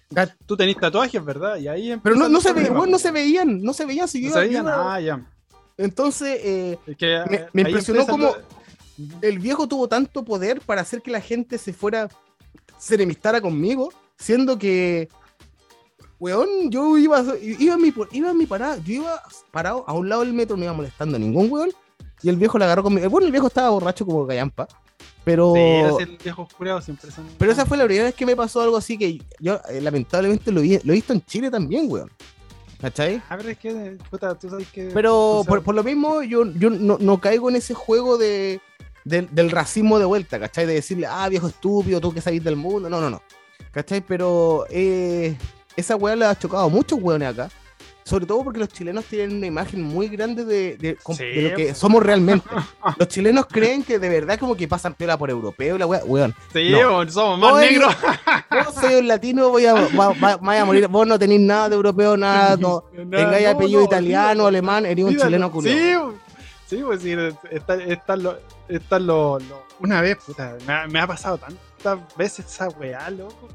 tú tenés tatuajes, ¿verdad? Y ahí Pero no, no, se ve, bueno, no se veían, no se veían. Si no se veían, ah, ya. Entonces, eh, me, impresionó como el viejo tuvo tanto poder para hacer que la gente se fuera, se enemistara conmigo, siendo que, weón, yo iba, iba, en mi, iba en mi parada, yo iba parado a un lado del metro, no iba molestando a ningún weón, y el viejo le agarró conmigo. Bueno, el viejo estaba borracho como gallampa. Pero. Pero esa fue la primera vez que me pasó algo así que yo eh, lamentablemente lo, vi, lo he visto en Chile también, weón. ¿Cachai? Ah, pero es que, puta, tú sabes que. Pero por, lo mismo, yo, yo no, no, caigo en ese juego de, del racismo de vuelta, ¿cachai? De decirle, ah, viejo estúpido, tú que salís del mundo. No, no, no. ¿cachai? Pero eh, esa weá le ha chocado a muchos weones acá sobre todo porque los chilenos tienen una imagen muy grande de, de, lo que somos realmente. los chilenos creen que de verdad como que pasan piola por europeo y la wea, weón. Sí, somos más negros. Yo soy un latino, voy a, a morir. Vos no tenéis nada de europeo, nada, no, tengáis apellido italiano, alemán, eres un chileno culo. Sí, sí, pues sí, están está lo, está lo, una vez, puta, me, me ha pasado tantas veces esa weá, loco,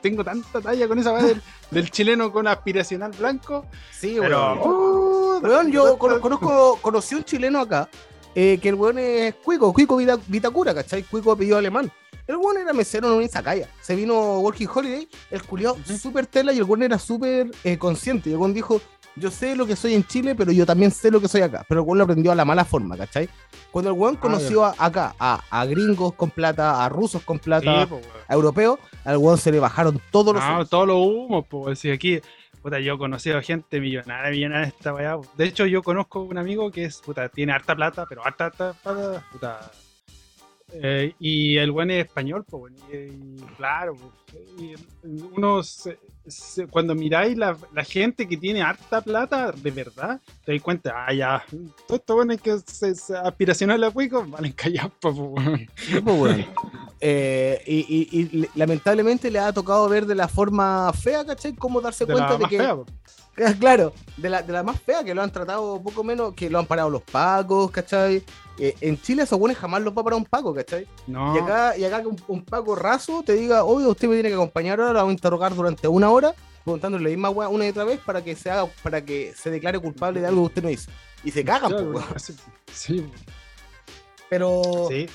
tengo tanta talla con esa del, del, chileno con aspiracional blanco. Sí, pero, uh, yo conozco, conocí un chileno acá, eh, que el weón es Cuico, Cuico Vitacura, ¿cachai? Cuico apellido alemán. El weón era mesero en una izakaya. Se vino Working Holiday, el culiao súper tela y el weón era súper eh, consciente. Y el weón dijo, yo sé lo que soy en Chile, pero yo también sé lo que soy acá. Pero el weón lo aprendió a la mala forma, ¿cachai? Cuando el weón ah, conoció acá a, gringos con plata, a rusos con plata, a europeos, al weón se le bajaron todos los. Ah, todos los humos, pues. Si aquí, puta, yo he conocido a gente millonaria, millonaria esta weá. De hecho, yo conozco un amigo que es, puta, tiene harta plata, pero harta, harta plata, puta. Eh, y el weón es español, pues, y, claro, y unos cuando miráis la, la, gente que tiene harta plata, de verdad, te das cuenta, ah, ya, todo esto bueno es que se, se aspiracional a Cuico, valen callar, pues, Eh, y, lamentablemente le ha tocado ver de la forma fea, ¿cachai? Cómo darse cuenta de que. Fea, claro, de la, de la más fea, que lo han tratado poco menos, que lo han parado los pacos, ¿cachai? Eh, en Chile esos buenos jamás los va a parar un paco, ¿cachai? No. Y acá, y acá un, un paco raso te diga, oye, usted me tiene que acompañar ahora, lo vamos a interrogar durante una hora, preguntándole la misma una y otra vez para que se haga, para que se declare culpable de algo que usted no hizo. Y se cagan, Sí. Pero sí.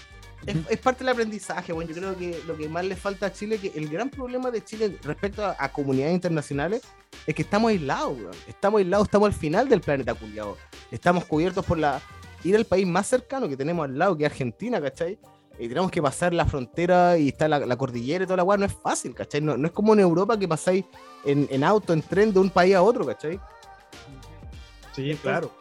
Es, parte del aprendizaje, bueno, yo creo que lo que más le falta a Chile, que el gran problema de Chile respecto a, comunidades internacionales, es que estamos aislados, Estamos aislados, estamos al final del planeta culiado. Estamos cubiertos por la... Ir al país más cercano que tenemos al lado, que es Argentina, ¿cachai? Y tenemos que pasar la frontera y está la, cordillera y toda la weá, no es fácil, ¿cachai? No, es como en Europa que pasáis en, en, auto, en tren de un país a otro, ¿cachai? Sí, claro.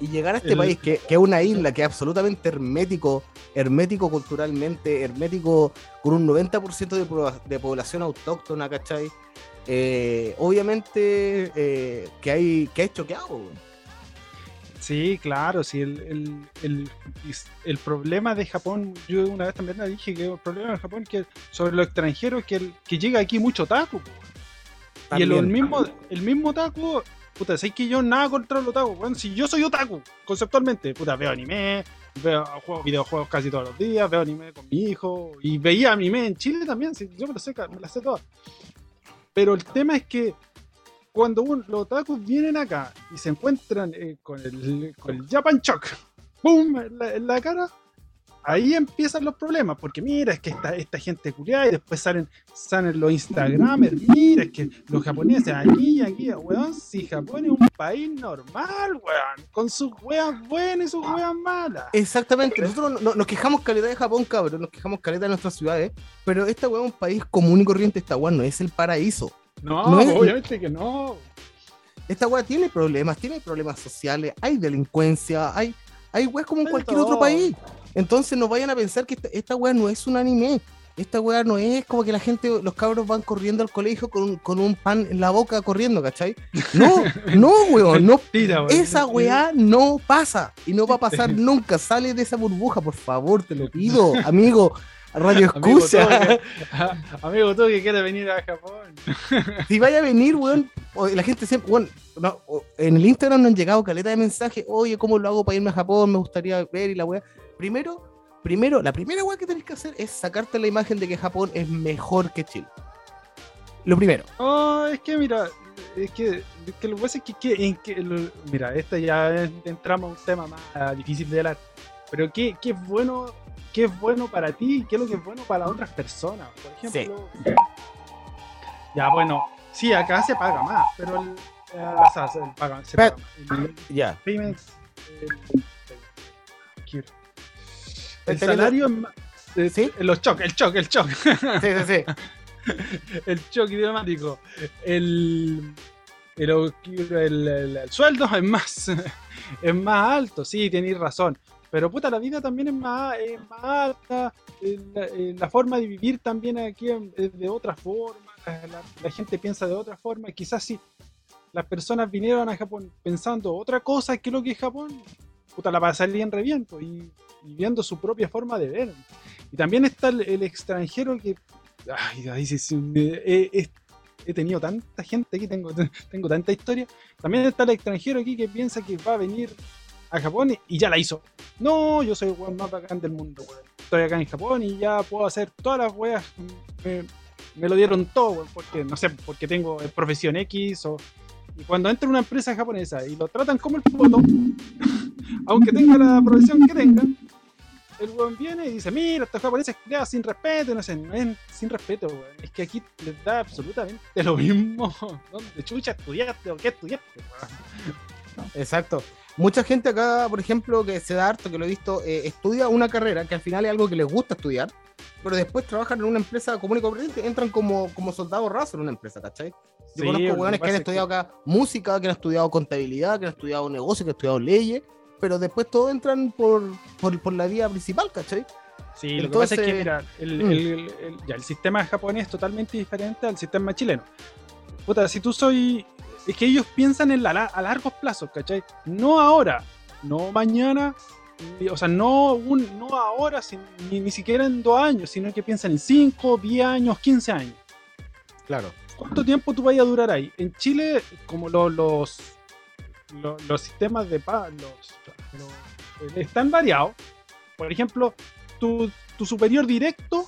Y llegar a este país, que, que, es una isla que es absolutamente hermético, hermético culturalmente, hermético con un 90% de, de, población autóctona, ¿cachai? Eh, obviamente eh, que hay que hay choqueado. Sí, claro, sí, el, el, el, problema de Japón, yo una vez también dije que el problema de Japón que sobre los extranjeros que, que llega aquí mucho taco. Y el, mismo, el mismo taco puta, sé que yo nada contra los otaku, bueno, si yo soy otaku, conceptualmente, puta, veo anime, veo juegos, videojuegos casi todos los días, veo anime con mi hijo, y veía anime en Chile también, si, yo me lo sé, me las sé todas. Pero el tema es que cuando los otakus vienen acá y se encuentran eh, con, el, con el Japan Shock, ¡pum! en la cara, ahí empiezan los problemas, porque mira, es que esta, esta gente culiada y después salen, salen los Instagramers, mira, es que los japoneses aquí y aquí, weón, si Japón es un país normal, weón, con sus weas buenas y sus weas malas. Exactamente, nosotros nos quejamos calidad de Japón, cabrón, nos quejamos calidad de nuestras ciudades, pero esta weá es un país común y corriente, esta weá no es el paraíso. No, obviamente que no. Esta weá tiene problemas, tiene problemas sociales, hay delincuencia, hay, hay weas como en cualquier otro país. Entonces no vayan a pensar que esta, esta weá no es un anime. Esta weá no es como que la gente, los cabros van corriendo al colegio con, con un pan en la boca corriendo, ¿cachai? No, no, weón, no. esa weá no pasa y no va a pasar nunca. Sale de esa burbuja, por favor, te lo pido, amigo. Radio Escucha. Amigo, tú que quieres venir a Japón. si vaya a venir, weón, la gente siempre, weón, en el Instagram nos han llegado caleta de mensajes, oye, ¿cómo lo hago para irme a Japón? Me gustaría ver y la weá primero, primero, la primera weá que tenés que hacer es sacarte la imagen de que Japón es mejor que Chile. Lo primero. Oh, es que mira, es que, lo que pasa es que, mira, esta ya entramos a un tema más difícil de hablar. Pero ¿qué, qué bueno, qué es bueno para ti y qué es lo que es bueno para las otras personas. Por ejemplo, ya bueno, sí, acá se paga más, pero el, eh, se paga, se paga ya. El salario es ¿Sí? Los choc, el choc, el choc. Sí, sí, sí. el choc idiomático. El, el, el, sueldo es más, es más alto, sí, tenéis razón. Pero puta, la vida también es más, más alta. La, forma de vivir también aquí es de otra forma. La, gente piensa de otra forma. Quizás si las personas vinieron a Japón pensando otra cosa que lo que es Japón, puta, la pasarían en reviento y, viendo su propia forma de ver. Y también está el, extranjero que. Ay, he, tenido tanta gente aquí, tengo, tengo tanta historia. También está el extranjero aquí que piensa que va a venir a Japón y ya la hizo. No, yo soy el más bacán del mundo, Estoy acá en Japón y ya puedo hacer todas las weas. Me, lo dieron todo, porque no sé, porque tengo profesión X o. Y cuando entra una empresa japonesa y lo tratan como el puto, aunque tenga la profesión que tenga, el weón viene y dice, mira, estos japoneses crean sin respeto, no sé, no es sin respeto, weón. Es que aquí les da absolutamente lo mismo. ¿Dónde chucha estudiaste o qué estudiaste, weón? Exacto. Mucha gente acá, por ejemplo, que se da harto, que lo he visto, eh, estudia una carrera que al final es algo que les gusta estudiar, pero después trabajan en una empresa común y corriente, entran como, como soldados rasos en una empresa, ¿cachai? Yo conozco weones que han estudiado acá música, que han estudiado contabilidad, que han estudiado negocios, que han estudiado leyes, pero después todos entran por, por, la vía principal, ¿cachai? Sí, lo que pasa es que, mira, el, mm. el, ya, el sistema japonés es totalmente diferente al sistema chileno. Puta, si tú soy. Es que ellos piensan en la, a largos plazos, ¿cachai? No ahora, no mañana, o sea, no, un, no ahora, ni, ni siquiera en dos años, sino que piensan en 5, 10 años, 15 años. Claro. ¿Cuánto tiempo tú vayas a durar ahí? En Chile, como los, los, los, sistemas de paz los, están variados. Por ejemplo, tu, tu superior directo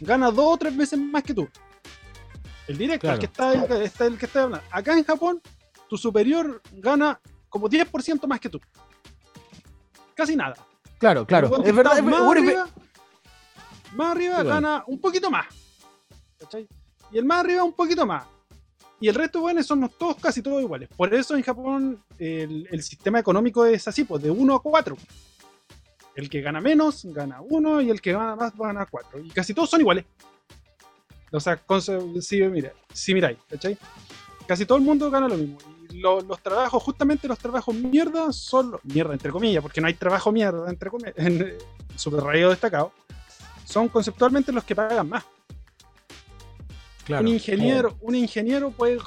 gana dos o tres veces más que tú. El directo, el, que está, el, que está hablando. Acá en Japón, tu superior gana como 10% más que tú. Casi nada. Claro, claro. Es verdad. más, arriba, más arriba gana un poquito más. Y el más arriba un poquito más. Y el resto, bueno, somos todos casi todos iguales. Por eso en Japón el, el sistema económico es así, pues de 1 a 4. El que gana menos gana 1 y el que gana más va a ganar 4. Y casi todos son iguales. O sea, si, mira, si miráis, ¿cachai? Casi todo el mundo gana lo mismo. Y los trabajos, justamente los trabajos mierda, son mierda entre comillas, porque no hay trabajo mierda entre comillas, en super radio destacado, son conceptualmente los que pagan más. un ingeniero, un ingeniero puede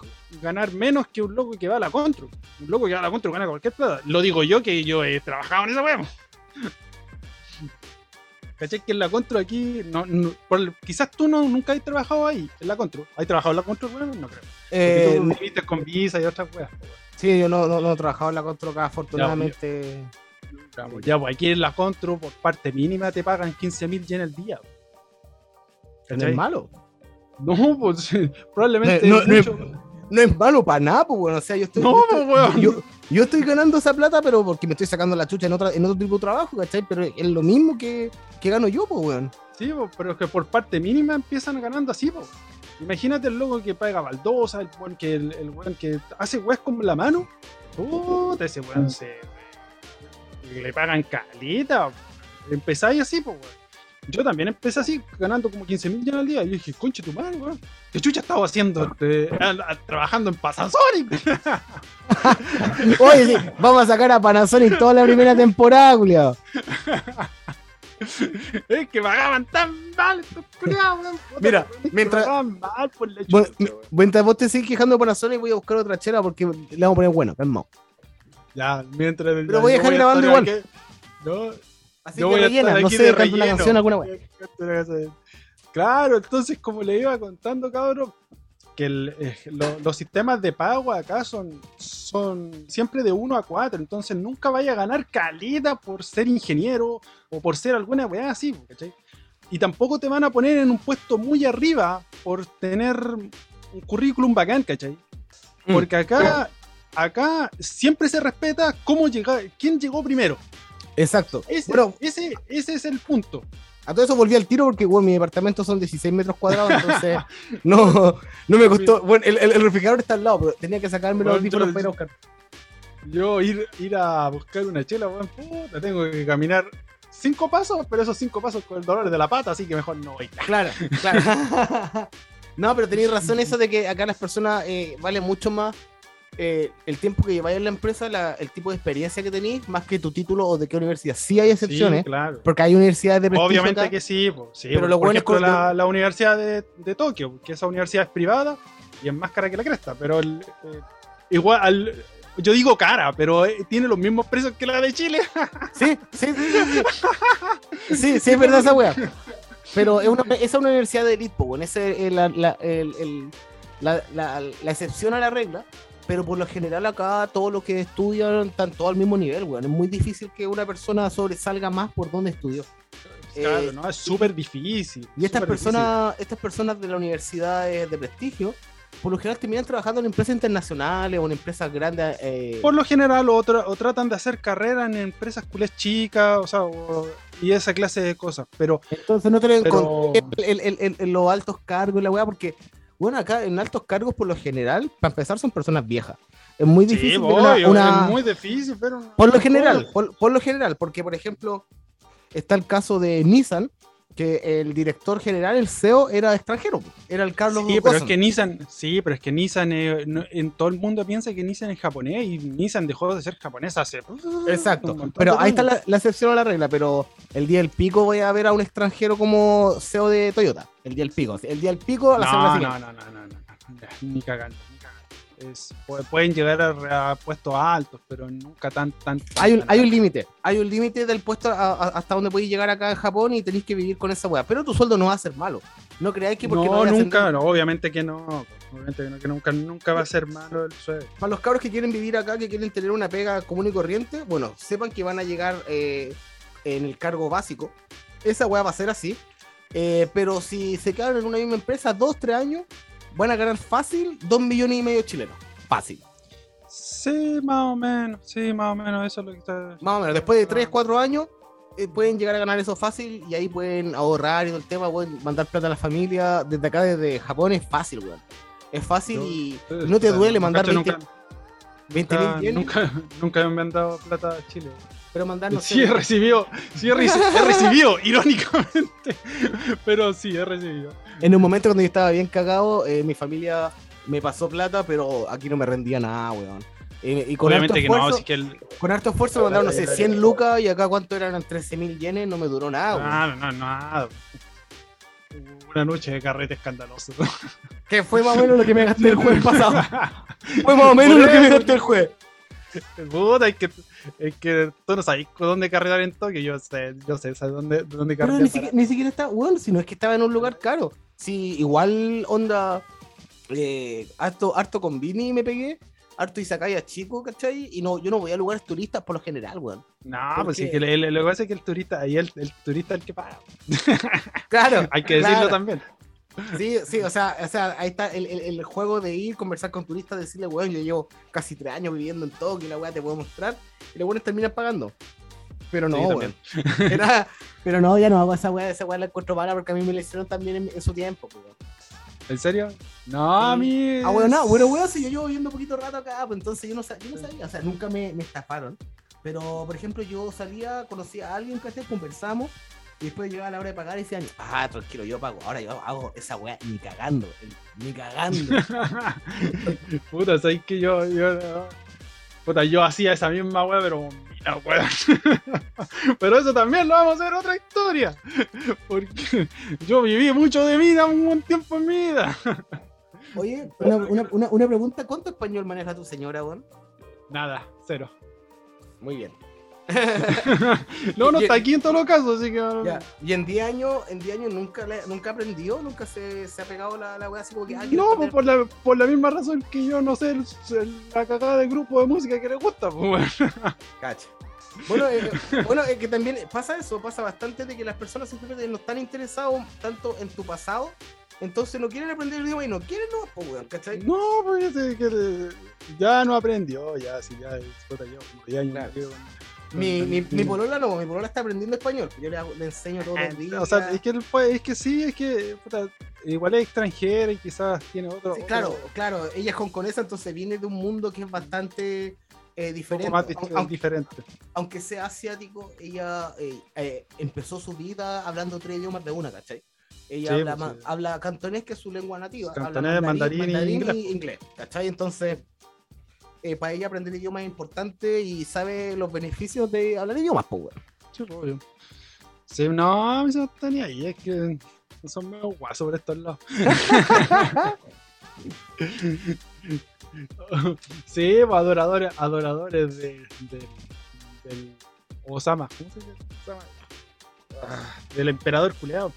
ganar menos que un loco que va a la contro. Un loco que va a la contro gana cualquier plata. Lo digo yo que yo he trabajado en esa web. ¿Cachai? Que en la Contro aquí, no, quizás tú no, nunca has trabajado ahí, en la Contro. ¿Has trabajado en la Contro, bueno? No creo. Eh, tú con Visa y otras weas. Sí, yo no, no, he trabajado en la Contro acá, afortunadamente. Ya, pues aquí en la Contro, por parte mínima, te pagan 15.000 yen al día. ¿No es malo? No, pues probablemente. No, no es malo para nada, pues, bueno. O sea, yo estoy. No, pues, yo, yo, estoy ganando esa plata, pero porque me estoy sacando la chucha en, otra, en otro tipo de trabajo, ¿cachai? Pero es lo mismo que, que gano yo, pues, weón. Sí, pues, pero es que por parte mínima empiezan ganando así, pues. Imagínate el loco que paga baldosa, el weón que, el, el que hace weas con la mano. Puta, ese weón se. Le pagan calita. Empezáis así, pues, weón. Yo también empecé así, ganando como 15 mil al día. Y yo dije, conche tu madre, weón. ¿Qué chucha estaba haciendo? Este, trabajando en Panasonic. Oye, sí, vamos a sacar a Panasonic toda la primera temporada, Julio. es que pagaban tan mal estos weón. Mira, mientras, mal por la chucha, mientras vos te sigues quejando de Panasonic, voy a buscar otra chela porque le vamos a poner bueno, calmado. Ya, mientras. Pero voy a dejar grabando igual. no, Así que rellena, no sé, canta una canción alguna vez. Claro, entonces como le iba contando, cabrón, que eh, los sistemas de pago acá son, son siempre de 1 a 4, entonces nunca vaya a ganar calidad por ser ingeniero o por ser alguna weá así, ¿cachai? Y tampoco te van a poner en un puesto muy arriba por tener un currículum bacán, ¿cachai? Mm. Porque acá, acá siempre se respeta cómo llega, quién llegó primero. Exacto. Ese, ese, ese es el punto. A todo eso volví al tiro porque, bueno, mi departamento son 16 metros cuadrados, entonces no, no me costó. Bueno, el, el, refrigerador está al lado, pero tenía que sacarme los audífonos para ir a buscar. Yo ir, ir a buscar una chela, bueno, puta, tengo que caminar cinco pasos, pero esos cinco pasos con el dolor de la pata, así que mejor no voy. Claro, claro. no, pero tenéis razón eso de que acá las personas eh, valen mucho más eh, el tiempo que lleváis en la empresa, el tipo de experiencia que tenéis, más que tu título o de qué universidad. Sí hay excepciones, porque hay universidades de prestigio Obviamente que sí, pero lo bueno es la, la, Universidad de, de, Tokio, que esa universidad es privada y es más cara que la cresta, pero eh, igual, yo digo cara, pero eh, tiene los mismos precios que la de Chile. sí, sí, sí, sí. Sí, sí, es verdad esa wea. Pero es una, esa es una universidad de elite, esa es la, la, la, la excepción a la regla pero por lo general acá todos los que estudian están todos al mismo nivel, weón. Es muy difícil que una persona sobresalga más por donde estudió. Claro, eh, no, es súper difícil. Y estas personas, estas personas de la universidad de, prestigio, por lo general terminan trabajando en empresas internacionales o en empresas grandes. Eh. Por lo general, o, o, tratan de hacer carrera en empresas culés chicas, o sea, y esa clase de cosas. Pero. Entonces no tienen pero... en los altos cargos y la weá, porque bueno, acá en altos cargos, por lo general, para empezar, son personas viejas. Es muy difícil. una, Es muy difícil, pero. Por lo general, por, lo general, porque, por ejemplo, está el caso de Nissan, que el director general, el CEO, era extranjero, era el Carlos Sí, pero es que Nissan, sí, pero es que Nissan, eh, en todo el mundo piensa que Nissan es japonés y Nissan dejó de ser japonés hace. Exacto, pero ahí está la, excepción a la regla, pero el día del pico voy a ver a un extranjero como CEO de Toyota, el día del pico, el día del pico a la no, semana no, no, no, no, no, ni cagando, pueden llegar a, puestos altos, pero nunca tan... tan, hay un, hay un límite, hay un límite del puesto hasta donde podéis llegar acá en Japón y tenéis que vivir con esa weá. Pero tu sueldo no va a ser malo. No creáis que porque no, nunca, no, obviamente que no. Obviamente que, nunca, nunca va a ser malo el sueldo. Para los cabros que quieren vivir acá, que quieren tener una pega común y corriente, bueno, sepan que van a llegar eh, en el cargo básico. Esa weá va a ser así. Eh, pero si se quedan en una misma empresa dos, tres años, van a ganar fácil dos millones y medio chilenos. Fácil. Sí, más o menos, sí, más o menos, eso es lo que está... Más o menos, después de 3, 4 años eh, pueden llegar a ganar eso fácil y ahí pueden ahorrar y todo el tema, pueden mandar plata a la familia. Desde acá, desde Japón, es fácil, weón. Es fácil y no te duele mandar 20 mil Nunca, nunca me han dado plata a Chile. Pero mandar, no Sí, he recibido, sí he, recibido, irónicamente. Pero sí, he recibido. En un momento cuando yo estaba bien cagado, eh, mi familia me pasó plata, pero aquí no me rendía nada, weón. y con Obviamente que no, que el... Con harto esfuerzo me mandaron, no sé, 100 lucas y acá cuánto eran 13 mil yenes, no me duró nada, weón. No, no, nada. Una noche de carrete escandaloso. Que fue más o menos lo que me gasté el jueves pasado. fue más o menos lo que me gasté el jueves. Puta, es que, es que tú no sabes dónde carretar en Tokio. Yo sé, yo sé, ¿sabes dónde, dónde carretar? Ni, siquiera, ni siquiera está, bueno, si no es que estaba en un lugar caro. Si igual onda eh, harto, harto con Vini me pegué, harto a chico, ¿cachai? Y no, yo no voy a lugares turistas por lo general, weón. No, pues sí, que lo que pasa es que el turista, ahí el, el turista es el que paga. Claro. Hay que decirlo también. Sí, sí, o sea, o sea ahí está el, el, juego de ir, conversar con turistas, decirle, weón, yo llevo casi tres años viviendo en Tokio, la weá te puedo mostrar, y los weones terminan pagando. Pero no, weón. pero no, ya no hago esa weá, esa weá la encuentro mala porque a mí me la hicieron también en, su tiempo, weón. ¿En serio? No, a mí. Ah, bueno, no, bueno, weón, si yo llevo viviendo un poquito rato acá, pues entonces yo no, yo no sabía, o sea, nunca me, me estafaron. Pero, por ejemplo, yo salía, conocía a alguien, que conversamos, y después llegaba la hora de pagar y decían, ah, tranquilo, yo pago. Ahora yo hago esa weá ni cagando, ni cagando. Puta, sabes que yo, yo, puta, yo hacía esa misma weá, pero mira, weá. pero eso también lo vamos a hacer otra historia. Porque yo viví mucho de vida un buen tiempo en mi vida. Oye, una, una, una, pregunta, ¿cuánto español maneja tu señora, weón? Nada, cero. Muy bien. no, no está aquí en todos los casos, así que. Y en 10 años, en 10 años nunca, nunca aprendió, nunca se, se ha pegado la, la wea así como que. no, pues por la, por la misma razón que yo no sé la cagada de grupo de música que le gusta, pues bueno. Cacha. Bueno, eh, eh, bueno, es que también pasa eso, pasa bastante de que las personas simplemente no están interesados tanto en tu pasado, entonces no quieren aprender el idioma y no quieren, no, pues, weón, ¿cachai? No, pues ya no aprendió, ya, si ya, yo, ya, ya, mi, mi, mi, polola no, mi polola está aprendiendo español. Yo le, le enseño todo el día. O sea, es que, es que sí, es que puta, igual es extranjera y quizás tiene otro. Sí, claro, claro. Ella es hongkonesa, entonces viene de un mundo que es bastante eh, diferente. Más aunque, diferente. Aunque sea asiático, ella eh, eh, empezó su vida hablando tres idiomas de una, ¿cachai? Ella habla, pues, habla, cantonés, que es su lengua nativa. Cantonés, mandarín, mandarín, mandarín y inglés. ¿cachai? Entonces eh, para ella aprender idioma es importante y sabe los beneficios de hablar idiomas, pues, Sí, obvio. Sí, no, mi no tenía ahí, es que son medio guasos sobre estos lados. sí, adoradores, adoradores de, del Osama. ¿Cómo se llama? Osama. Ah, del emperador culeado.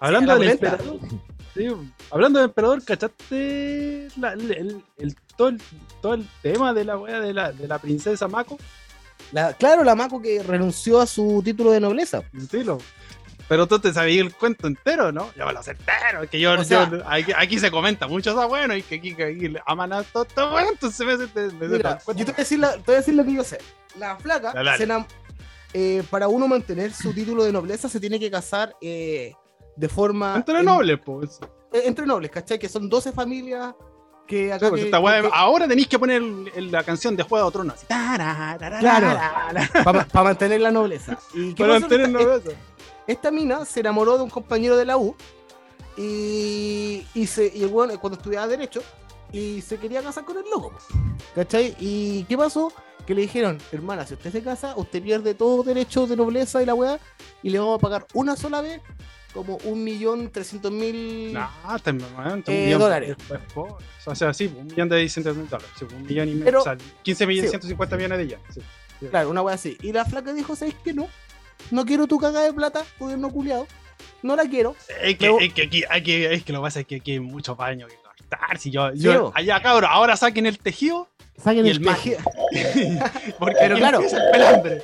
Hablando del emperador. Sí, hablando del emperador, ¿cachaste el, el, todo, el, todo el tema de la wea de la, de la princesa Mako? La, claro, la Mako que renunció a su título de nobleza. Estilo. Pero tú te sabías el cuento entero, ¿no? Ya me lo sé entero. Que yo, aquí, se comenta mucho esa bueno y que aquí, que aquí aman a todo esto bueno, entonces me, me, me Yo te voy, a decir la, te voy a decir lo que yo sé. La flaca, eh, para uno mantener su título de nobleza, se tiene que casar eh, de forma. Entre nobles, pues. Eh, entre nobles, ¿cachai? Que son 12 familias que acá. Pues, ahora tenéis que poner la canción de Juego de Tronos. Claro. Para mantener la nobleza. para mantener la nobleza. Esta, mina se enamoró de un compañero de la U. Y, y, se, y el bueno, cuando estudiaba Derecho. Y se quería casar con el loco. ¿Cachai? ¿Y qué pasó? Que le dijeron, hermana, si usted se casa, usted pierde todo derecho de nobleza y la weá. Y le vamos a pagar una sola vez como un millón trescientos mil No, te me Eh, dólares. O sea, sí, un millón de 600 mil dólares. sí, un millón y medio. Pero- o sea, 15 millones, sí. 150 millones de yenes. Sí. Claro, una wea así. Y la flaca dijo, ¿sabes qué? No. No quiero tu cagada de plata, gobierno culiado. No la quiero. Es que, Luego- es que aquí, aquí, es que lo que pasa es que aquí hay mucho paño que cortar. Si yo, Sí, yo allá cabrón, ahora saquen el tejido, Saquen Y el, tejido. porque Pero claro. el pelambre.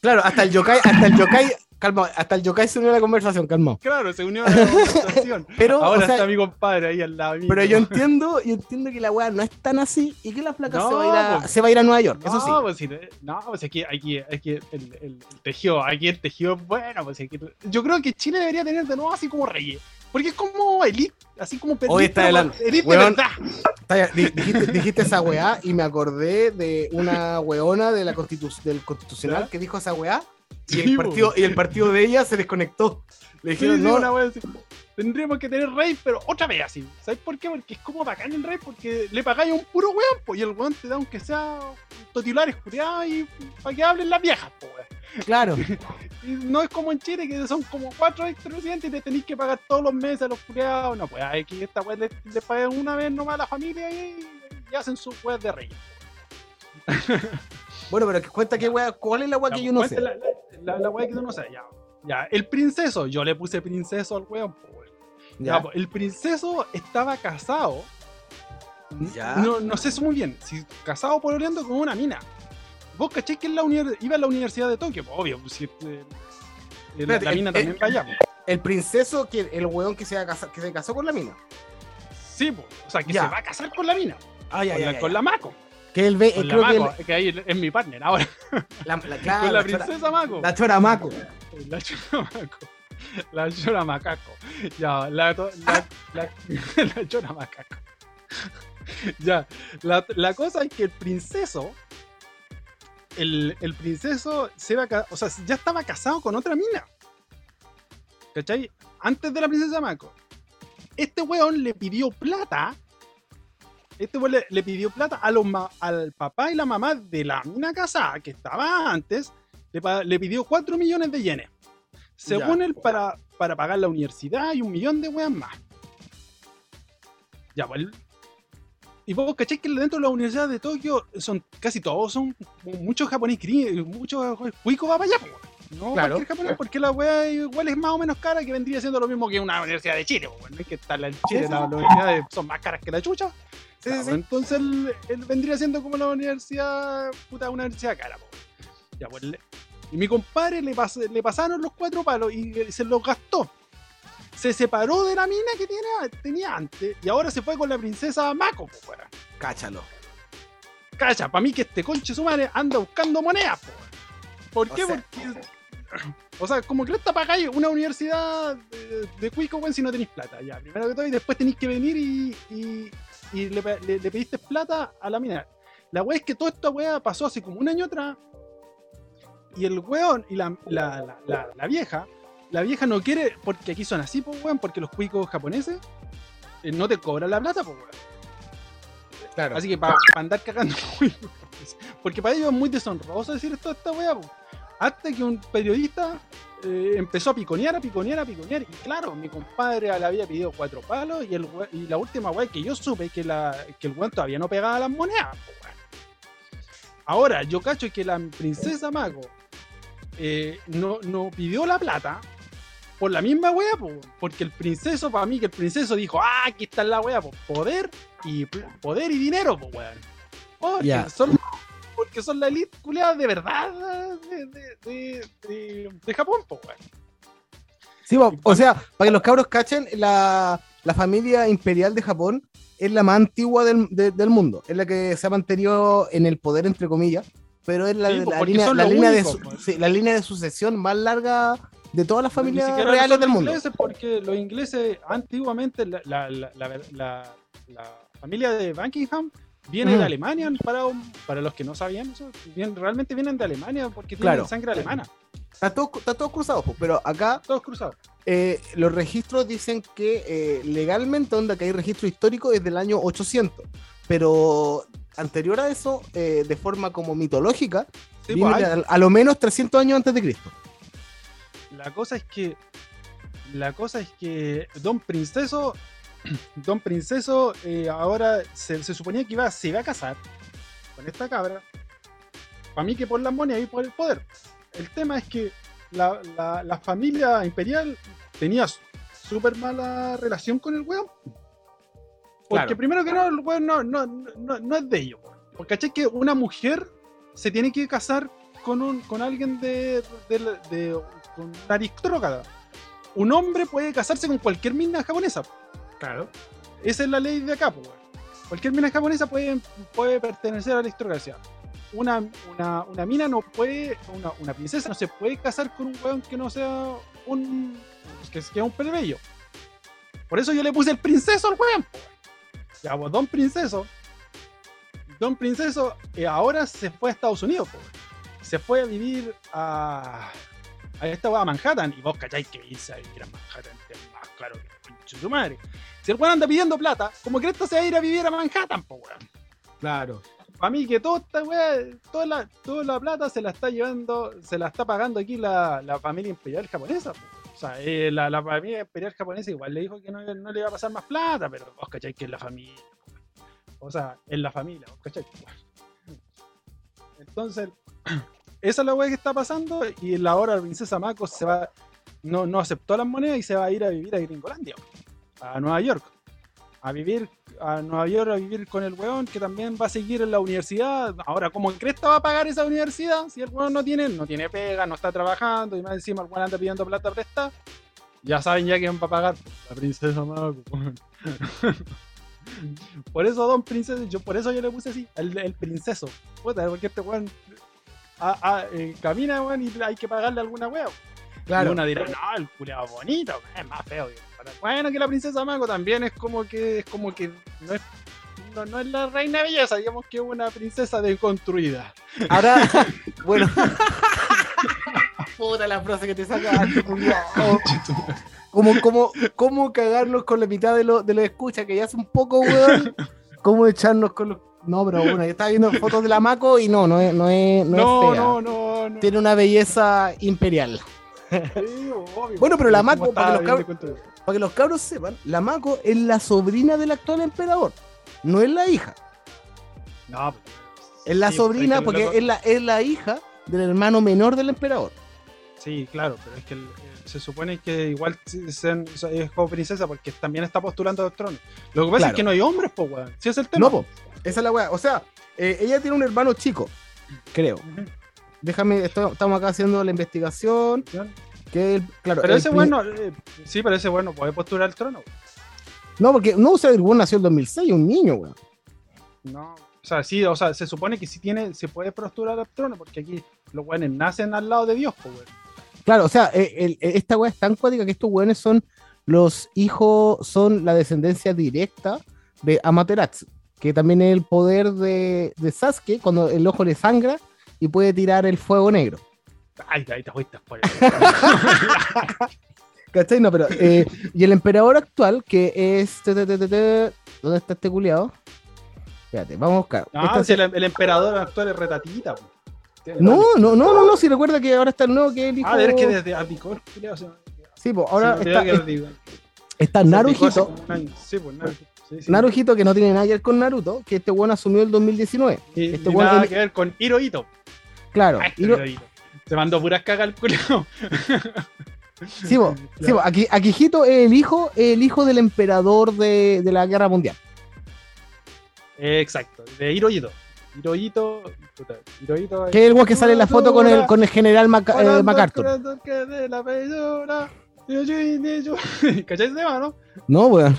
Claro, hasta el yokai, hasta el yokai, calma, hasta el yokai se unió a la conversación, calma. Claro, se unió a la conversación. Pero, Ahora o sea, está mi compadre ahí al lado mío. pero yo entiendo, yo entiendo que la weá no es tan así y que la flaca No, se, va a ir a, pues. se va a ir a Nueva York, eso sí. No, pues, sí, no, pues aquí, aquí, aquí el, el- el tejido, aquí el tejido es bueno, pues aquí, yo creo que Chile debería tener de nuevo así como reyes, porque es como elite, así como Hoy está adelante. elite de verdad. Dijiste, dijiste esa weá y me acordé de una weona de la constitu- del constitucional que dijo esa weá y Sí, el, partido, y el partido de ella se desconectó. Le dijeron, sí, no, una wea así. Tendríamos que tener rey, pero otra vez así. ¿Sabes por qué? Porque es como bacán el rey, porque le pagáis a un puro weón, pues, y el weón te da aunque sea titulares curiados y para que hablen las viejas, pues, weón. claro, Y no es como en Chile, que son como cuatro expresidentes y te tenéis que pagar todos los meses a los curiados. No, pues aquí esta weá le, le pagan una vez nomás a la familia y, y hacen sus weas de rey. bueno, pero que cuenta qué weá, cuál es la weá que yo no sé. La, la, wea que tú no sabes, ya. Ya, el princeso, yo le puse princeso al weón, pues. Ya, Ya. el princeso estaba casado. Ya. No, no sé muy bien. Si casado pololeando con una mina. Vos caché que en la univers- iba a la Universidad de Tokio, pues, obvio. pues, si, eh, la, Espérate, la mina el- también va allá. pues. El princeso, que el weón que se, va a casar- que se casó con la mina. Sí, pues, o sea, que Ya. se va a casar con la mina. Ah, ya, con, la, con la Mako. Que él ve, Con eh, la creo que que ahí es mi partner ahora. la, la, claro, con la, la chora- princesa Mako. la chora Mako. La chora Mako. La chora macaco. Ya, la, la, la, la chora macaco. Ya, la, la cosa es que el princeso. El, el princeso se va a O sea, ya estaba casado con otra mina. ¿Cachai? Antes de la princesa Mako. Este weón le pidió plata. Este weón le, le pidió plata a los al papá y la mamá de la mina casada que estaba antes. Le, pidió 4 millones de yenes. Según Ya. él, para, para pagar la universidad y un millón de weas más. Ya, pues. Y vos caché que dentro de la Universidad de Tokio son casi todos son muchos japoneses, muchos cuicos va para allá, pues. No Claro. cualquier japonés, porque la wea igual es más o menos cara que vendría siendo lo mismo que una universidad de Chile, pues. No es que está la Chile, las universidades son más caras que la chucha. Sí, sí, Claro, sí. Entonces él, él vendría siendo como la universidad, puta, una universidad cara. po. Ya, pues, le- y mi compadre le, pas- le pasaron los cuatro palos y eh, se los gastó. Se separó de la mina que tiene, tenía antes y ahora se fue con la princesa Mako, po. Cáchalo. Cacha, para mí que este conche su madre anda buscando monedas, po. ¿Por O qué? sea- Porque. O sea, como que esta pagáis una universidad de, de cuico, weón, si no tenéis plata. Ya, primero que todo, y después tenéis que venir y, y, y le, pe- le- le pediste plata a la mina. La weá es que toda esta weá pasó hace como un año atrás. Y el weón y la, la, la, la- vieja, la vieja no quiere, porque aquí son así, pues weón, porque los cuicos japoneses eh, no te cobran la plata, pues weón. Claro. Así que para andar cagando. Porque para ellos es muy deshonroso decir toda esta weá. po. Hasta que un periodista eh, empezó a piconear, a piconear, a piconear. Y claro, mi compadre le había pedido cuatro palos. Y, el y la última weá que yo supe que, la, que el weón todavía no pegaba las monedas. po. Ahora, yo cacho que la princesa Mago eh, no, no pidió la plata. Por la misma wea, po, porque el princeso, para mí, que el princeso dijo, ah, aquí está la wea, po, poder y poder y dinero, pues weón. Porque, son, porque son la elite culeada de verdad de, de, de, Japón, pues weón. Sí, bo- o sea, para que los cabros cachen, la, la familia imperial de Japón es la más antigua del, de- del mundo. Es la que se ha mantenido en el poder, entre comillas, pero es la, Sí, po, la línea, la, de únicos, su- sí, la línea de sucesión más larga de todas las familias reales del mundo. porque los ingleses antiguamente, la- la- la familia de Buckingham viene de Alemania, para, para los que no sabían eso, bien- realmente vienen de Alemania porque tienen Claro. sangre alemana, Está todo, está todo cruzado, pero acá todos cruzados. eh, los registros dicen que eh, legalmente, onda que hay registro histórico es del año 800, pero anterior a eso, eh, de forma como mitológica, Sí, viene pues, a, a lo menos 300 años antes de Cristo. La cosa es que la cosa es que Don Princeso, Don Princeso eh, ahora se, suponía que iba, se iba a casar con esta cabra. Para mí que por la moneda y por el poder. El tema es que la, familia imperial tenía súper mala relación con el weón. Porque primero que no, el weón no, no, es de ellos. Porque caché que una mujer se tiene que casar con, un, con alguien de, de, de, con una Un hombre puede casarse con cualquier mina japonesa. Claro. Esa es la ley de acá, pues. Cualquier mina japonesa puede, puede pertenecer a la aristocracia. Una, una, una, mina no puede, una, una, princesa no se puede casar con un weón que no sea un. que sea un plebeyo. Por eso yo le puse el princeso al weón. Ya, pues, Don Princeso. Don Princeso eh, ahora se fue a Estados Unidos, Se fue a vivir a. a esta a Manhattan. Y vos cacháis que irse a vivir a Manhattan es más claro que su madre. Si el weón anda pidiendo plata, como que esto se va a ir a vivir a Manhattan, po, weón. Claro para mí que toda esta weá, toda la, toda la plata se la está llevando, se la está pagando aquí la, la familia imperial japonesa. O sea, eh, la, la, familia imperial japonesa igual le dijo que no, no, le iba a pasar más plata, pero vos cacháis que es la familia. O sea, es la familia, vos cacháis. Entonces, esa es la weá que está pasando y la hora la princesa Mako se va, no, no aceptó las monedas y se va a ir a vivir a Gringolandia, a Nueva York a vivir a Nueva York a vivir con el weón que también va a seguir en la universidad. Ahora, ¿cómo Cresta va a pagar esa universidad? Si el weón no tiene, no tiene pega, no está trabajando y más encima el weón anda pidiendo plata presta. Ya saben ya quién va a pagar. La princesa Mago. por eso, don princeso, yo por eso yo le puse así, el, el princeso. Puta, porque este weón eh, camina, weón, y hay que pagarle alguna weón. Claro. Y una dirá, no, el culeado bonito, es más feo. Bueno, que la princesa Mago también es como que es como que no es no, es la reina belleza, digamos que es una princesa deconstruida. Ahora, bueno. Puta la frase que te sacaste, como, como, como cagarnos con la mitad de lo, de lo escucha, que ya es un poco, weón. Cómo echarnos con los. No, pero bueno, yo estaba viendo fotos de la Maco y no, no es, no es, no, no, es fea. no, no, no. Tiene una belleza imperial. Bueno, pero la Maco, para que, los para que los cabros sepan, la Mako es la sobrina del actual emperador, no es la hija. No, pues, es la sobrina porque es, la, es la hija del hermano menor del emperador. Sí, claro, pero es que se supone que igual es como princesa porque también está postulando al trono. Lo que pasa es que no hay hombres, po, weón. Si es el tema. No, po. Esa es la weá. O sea, eh, ella tiene un hermano chico, creo. Déjame, estamos acá haciendo la investigación. Que claro, pero ese bueno, eh, sí, pero ese bueno puede postular al trono. No, porque no, o sea, el buen nació en 2006, un niño, weón. No, o sea, sí, o sea, se supone que sí tiene, se puede postular al trono, porque aquí los weones nacen al lado de Dios, pues, weón. Claro, o sea, eh, esta weá es tan cuática que estos weones son los hijos, son la descendencia directa de Amaterasu, que también es el poder de, de Sasuke cuando el ojo le sangra y puede tirar el fuego negro. Ay, ahí te fuiste ¿Cachai? No, pero. Eh, y el emperador actual, que es. ¿Dónde está este culiado? Espérate, vamos a buscar. No, si el, emperador actual es retatita. No, no, no, no, no, si recuerda que ahora está el nuevo que es el hijo. Ah, es que desde Abdicor, Sí, pues ahora está, está Naruhito. Sí, pues Naruhito. Naruhito, que no tiene nada que ver con Naruto, que este bueno asumió el 2019. Y, este nada que ver con Hirohito. Claro. Hirohito. Se mandó puras cagas al culo. Sí, bo, sí Aquí, Akihito es el hijo, el hijo del emperador de, de la guerra mundial. exacto, de Hirohito. Hirohito, puta, Hirohito Que es el guay que sale en la foto con el, con el general Mac, eh, MacArthur. ¿Cacháis ese tema, no? No, weón.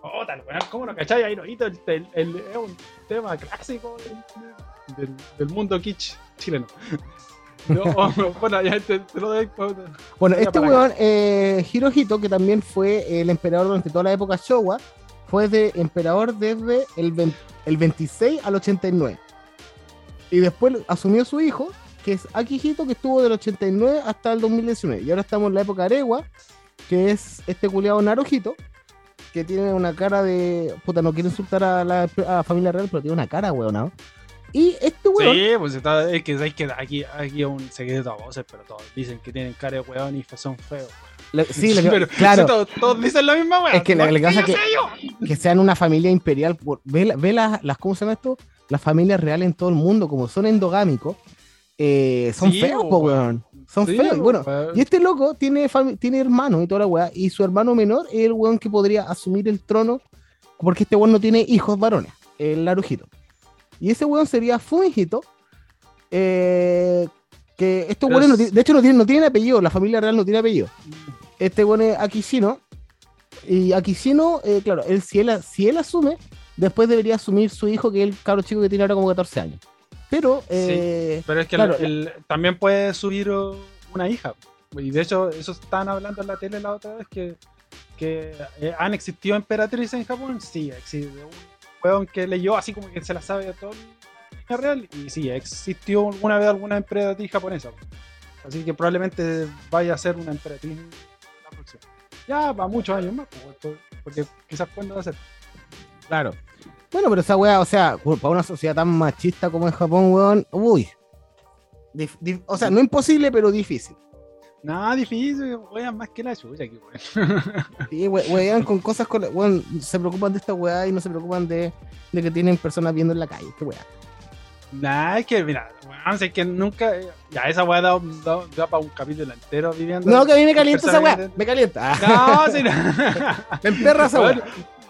Oh, tal, weón, ¿cómo no cacháis a Hirohito? El, el, es un tema clásico del, del mundo kitsch chileno. bueno, este weón, eh, Hirohito, que también fue el emperador durante toda la época Showa, fue de emperador desde el, el 26 al 89. Y después asumió su hijo, que es Akihito, que estuvo del 89 hasta el 2019. Y ahora estamos en la época Arewa, que es este culiado Naruhito, que tiene una cara de. Puta, no quiero insultar a la, familia real, pero tiene una cara, weón, ¿no? Y este weón. Sí, pues está, es que, es que aquí, aquí hay un secreto a voces, pero todos dicen que tienen cara de weón y son feos. sí, claro. todos, dicen la misma weá. Es que la, cosa que, que sean una familia imperial. Ve, ve las, las, ¿cómo se llama esto? Las familias reales en todo el mundo, como son endogámicos, eh, son feos, po, weón. Son feos. Bueno, y este loco tiene, tiene hermanos y toda la weá. Y su hermano menor es el weón que podría asumir el trono. Porque este weón no tiene hijos varones, el Narujito. Y ese weón sería Fumijito. Eh, que estos weones, de hecho, no tienen, no tienen apellido. La familia real no tiene apellido. Este weón es Akishino. Y Akishino, eh, claro, él, si, él, si él asume, después debería asumir su hijo, que es el cabro chico que tiene ahora como 14 años. Pero, eh, pero es que también puede subir una hija. Y de hecho, eso están hablando en la tele la otra vez, que, que eh, han existido emperatrices en Japón. Sí, existe weón que leyó así como que se la sabe de todo el real. Y sí, existió alguna vez alguna emperatriz japonesa. Así que probablemente vaya a ser una emperatriz la próxima. Ya va muchos años más, porque quizás cuándo va a ser. Claro. Bueno, pero esa weá, o sea, para una sociedad tan machista como en Japón, weón, uy. o sea, no imposible, pero difícil. Nada, difícil, weón, más que la chucha aquí, weón. Sí, weón, con cosas, con, weón, se preocupan de esta weá y no se preocupan de, de que tienen personas viendo en la calle, qué weá. Nah, es que, mira, weón, sé que nunca. Ya, esa weá da, da, para un capítulo entero viviendo. No, que a mí me calienta esa weá, me calienta. No, sí, no. me emperra esa weá.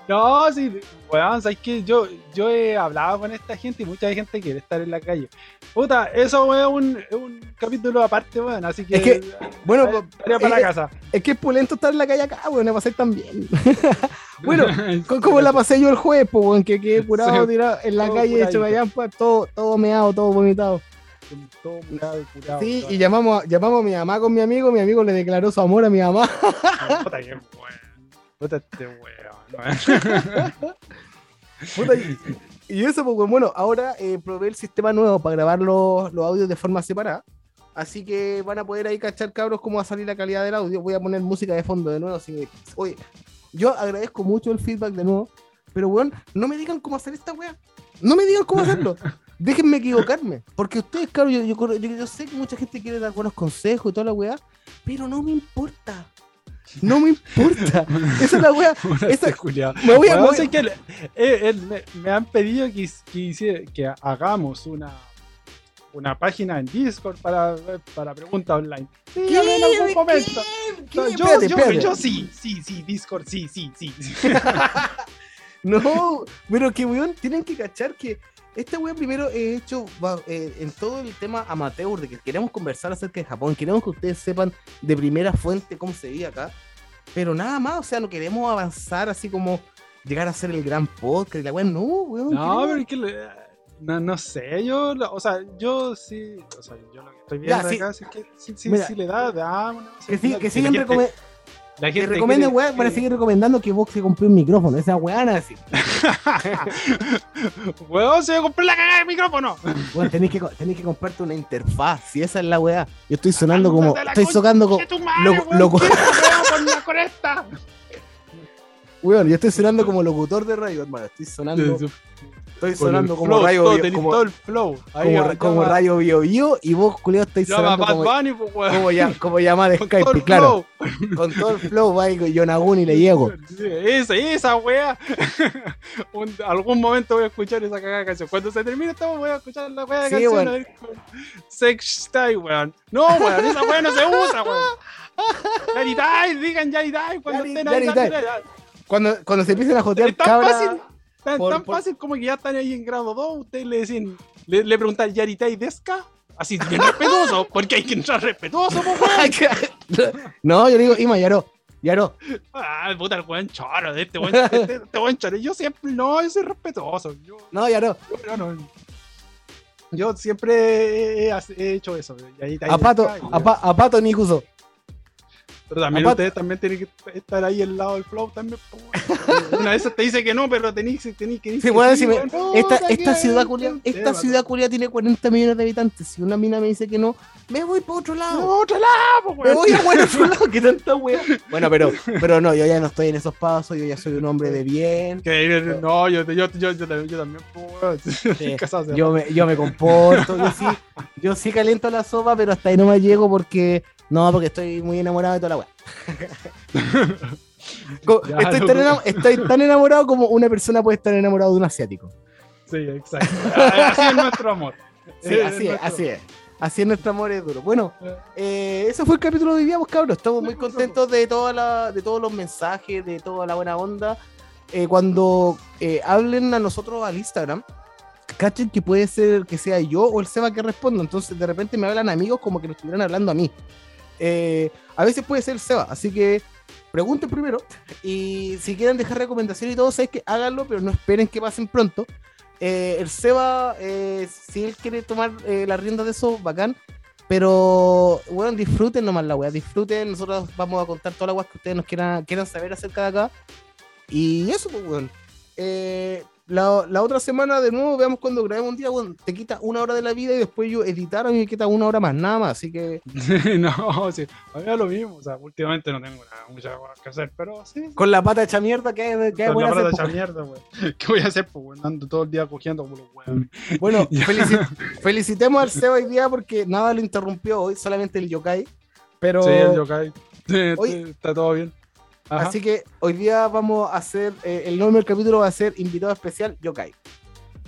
No, sí, weón, sabes que yo, yo he hablado con esta gente y mucha gente quiere estar en la calle. Puta, eso es un, un capítulo aparte, weón, así que. Es que, bueno, es, para la casa. Es que es pulento estar en la calle acá, weón, la pasé tan bien. bueno, como la pasé yo el jueves, pues, weón, que quedé curado, tirado en la calle, hecho allá, pues, todo, todo meado, todo vomitado. Todo curado, curado. Sí, y llamamos, llamamos a mi mamá con mi amigo, mi amigo le declaró su amor a mi mamá. Puta, qué weón. Puta, este weón y, eso, pues bueno, ahora eh, probé el sistema nuevo para grabar los, audios de forma separada. Así que van a poder ahí cachar, cabros, cómo va a salir la calidad del audio. Voy a poner música de fondo de nuevo. Así oye, yo agradezco mucho el feedback de nuevo. Pero, weón, no me digan cómo hacer esta weá. No me digan cómo hacerlo. Déjenme equivocarme. Porque ustedes, claro, yo, yo, yo, sé que mucha gente quiere dar buenos consejos y toda la weá. Pero no me importa. No me importa. Esa es la wea. Esa... Me voy a. que eh, eh, me, han pedido que, que, que hagamos una, una página en Discord para, para preguntas online. Sí, ¿Qué? en algún momento. ¿Qué? Yo, yo, yo, sí, sí, sí, Discord, sí, sí, sí. no, pero que weón, tienen que cachar que este weón primero he hecho eh, en todo el tema amateur de que queremos conversar acerca de Japón, queremos que ustedes sepan de primera fuente cómo se vive acá, pero nada más, o sea, no queremos avanzar así como llegar a ser el gran podcast, la weón, no, weón. No, pero es que no, sé, yo, o sea, yo sí, o sea, yo lo que estoy viendo acá es que sí, sí, sí le da, da que, sí, que siguen recomendando la gente recomienda, weón, para seguir recomendando que vos se compré un micrófono. Esa weón así. weón, se comprar la cagada de micrófono. Weón, tenés que, tenés que comprarte una interfaz. Si esa es la weá. Yo estoy sonando como. Estoy socando como. Loco. Weón, yo estoy sonando como locutor de radio, hermano. Estoy sonando. Estoy sonando como rayo bio, como, todo el flow. Ahí como, como rayo bio, bio y vos, culeo, estáis sonando como, Bunny, pues, como, ya, como llamada de Skype, claro. Con todo el flow, va y Yonaguni le llego. Esa, esa wea. Un, algún momento voy a escuchar esa cagada canción. Cuando se termine esta voy a escuchar la wea de sí, canción. Bueno. Sex style, weón. No, weón, esa wea no se usa, weón. Yaritai, digan Yaritai cuando estén ahí. Cuando, cuando se empiecen a jotear. Tan, tan fácil como que ya están ahí en grado 2, ustedes le decían, le, le preguntan Yaritai Deska, así bien respetuoso, porque hay que entrar respetuoso, No, yo digo, Ima, Yaro. Yaro. Ah, puta, el buen choro, este buen, este, este buen choro. Yo siempre, no, yo soy respetuoso. Yo, no, Yaro. Yo, no, yo siempre he, he, hecho eso. a Pato, a, a Pato Nikuso. Pero también ustedes también tienen que estar ahí al lado del flow también. Una vez te dice que no, pero tenéis que decir sí, bueno, sí, esta, esta ciudad culia, esta ciudad culia tiene 40 millones de habitantes. Si una mina me dice que no, me voy para otro lado. ¡Para otro lado, pues, Me voy a otro lado, que tanta wea. Bueno, pero, pero no, yo ya no estoy en esos pasos, yo ya soy un hombre de bien. no, yo, yo, yo, yo, también, sí. yo, me, yo me comporto, yo sí, yo sí caliento la sopa, pero hasta ahí no me llego porque no, porque estoy muy enamorado de toda la weá. estoy, tan enamorado como una persona puede estar enamorado de un asiático. Sí, exacto. Así es nuestro amor. Sí, así es, así es. Así es nuestro amor es duro. Bueno, eh, eso fue el capítulo de hoy día, pues, cabros. Estamos muy contentos de, toda la, de todos los mensajes, de toda la buena onda. Eh, cuando eh, hablen a nosotros al Instagram, cachen que puede ser que sea yo o el Seba que responda. Entonces, de repente me hablan amigos como que nos estuvieran hablando a mí. A veces puede ser Seba. Así que pregunten primero. Y si quieren dejar recomendaciones y todo, sabes que háganlo, pero no esperen que pasen pronto. Eh, el Seba, eh, si él quiere tomar eh, la rienda de eso, bacán. Pero, bueno, disfruten nomás la weá, disfruten. Nosotros vamos a contar todas las weas que ustedes nos quieran, quieran saber acerca de acá. Y eso, pues, weón. Eh, la, la, otra semana, de nuevo, veamos cuando grabemos un día, bueno, te quita una hora de la vida y después yo editar a mí me quita una hora más, nada más, así que... no, sí, a mí es lo mismo, o sea, últimamente no tengo nada, muchas cosas que hacer, pero sí. Con la pata hecha mierda, ¿qué, qué voy a hacer? Con la pata hecha mierda, güey. ¿Qué voy a hacer, pues, Ando todo el día cogiendo como los weones. Bueno, felicitemos al Seba hoy día porque nada lo interrumpió hoy, solamente el yokai, pero... Sí, el yokai. Hoy... Está todo bien. Así que hoy día vamos a hacer, eh, el nombre del capítulo va a ser invitado especial Yokai.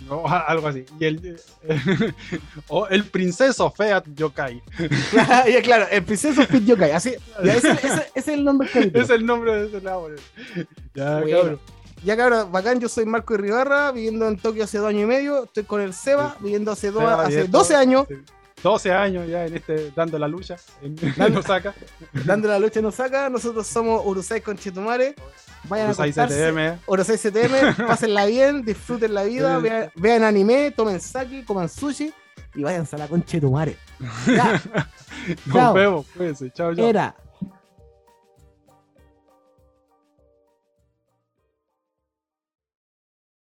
No, algo así. Y el, o el princeso Feat Yokai. claro, el princeso Feat Yokai. Así, ese, es el nombre del capítulo. Es el nombre de ese lado. Ya, cabrón. Ya cabrón, bacán, yo soy Marco Irribarra, viviendo en Tokio hace dos años y medio, estoy con el Seba, viviendo hace, hace 12 años. 12 años ya en este dando la lucha en, dando, Osaka. Dando la lucha en Osaka, nosotros somos Urusai con Chetumare. Vayan Urusai a CTM. Urusai CTM, pásenla bien, disfruten la vida, vean, anime, tomen sake, coman sushi y váyanse a la concha de tu Nos vemos, cuídense, chao, chao. Era.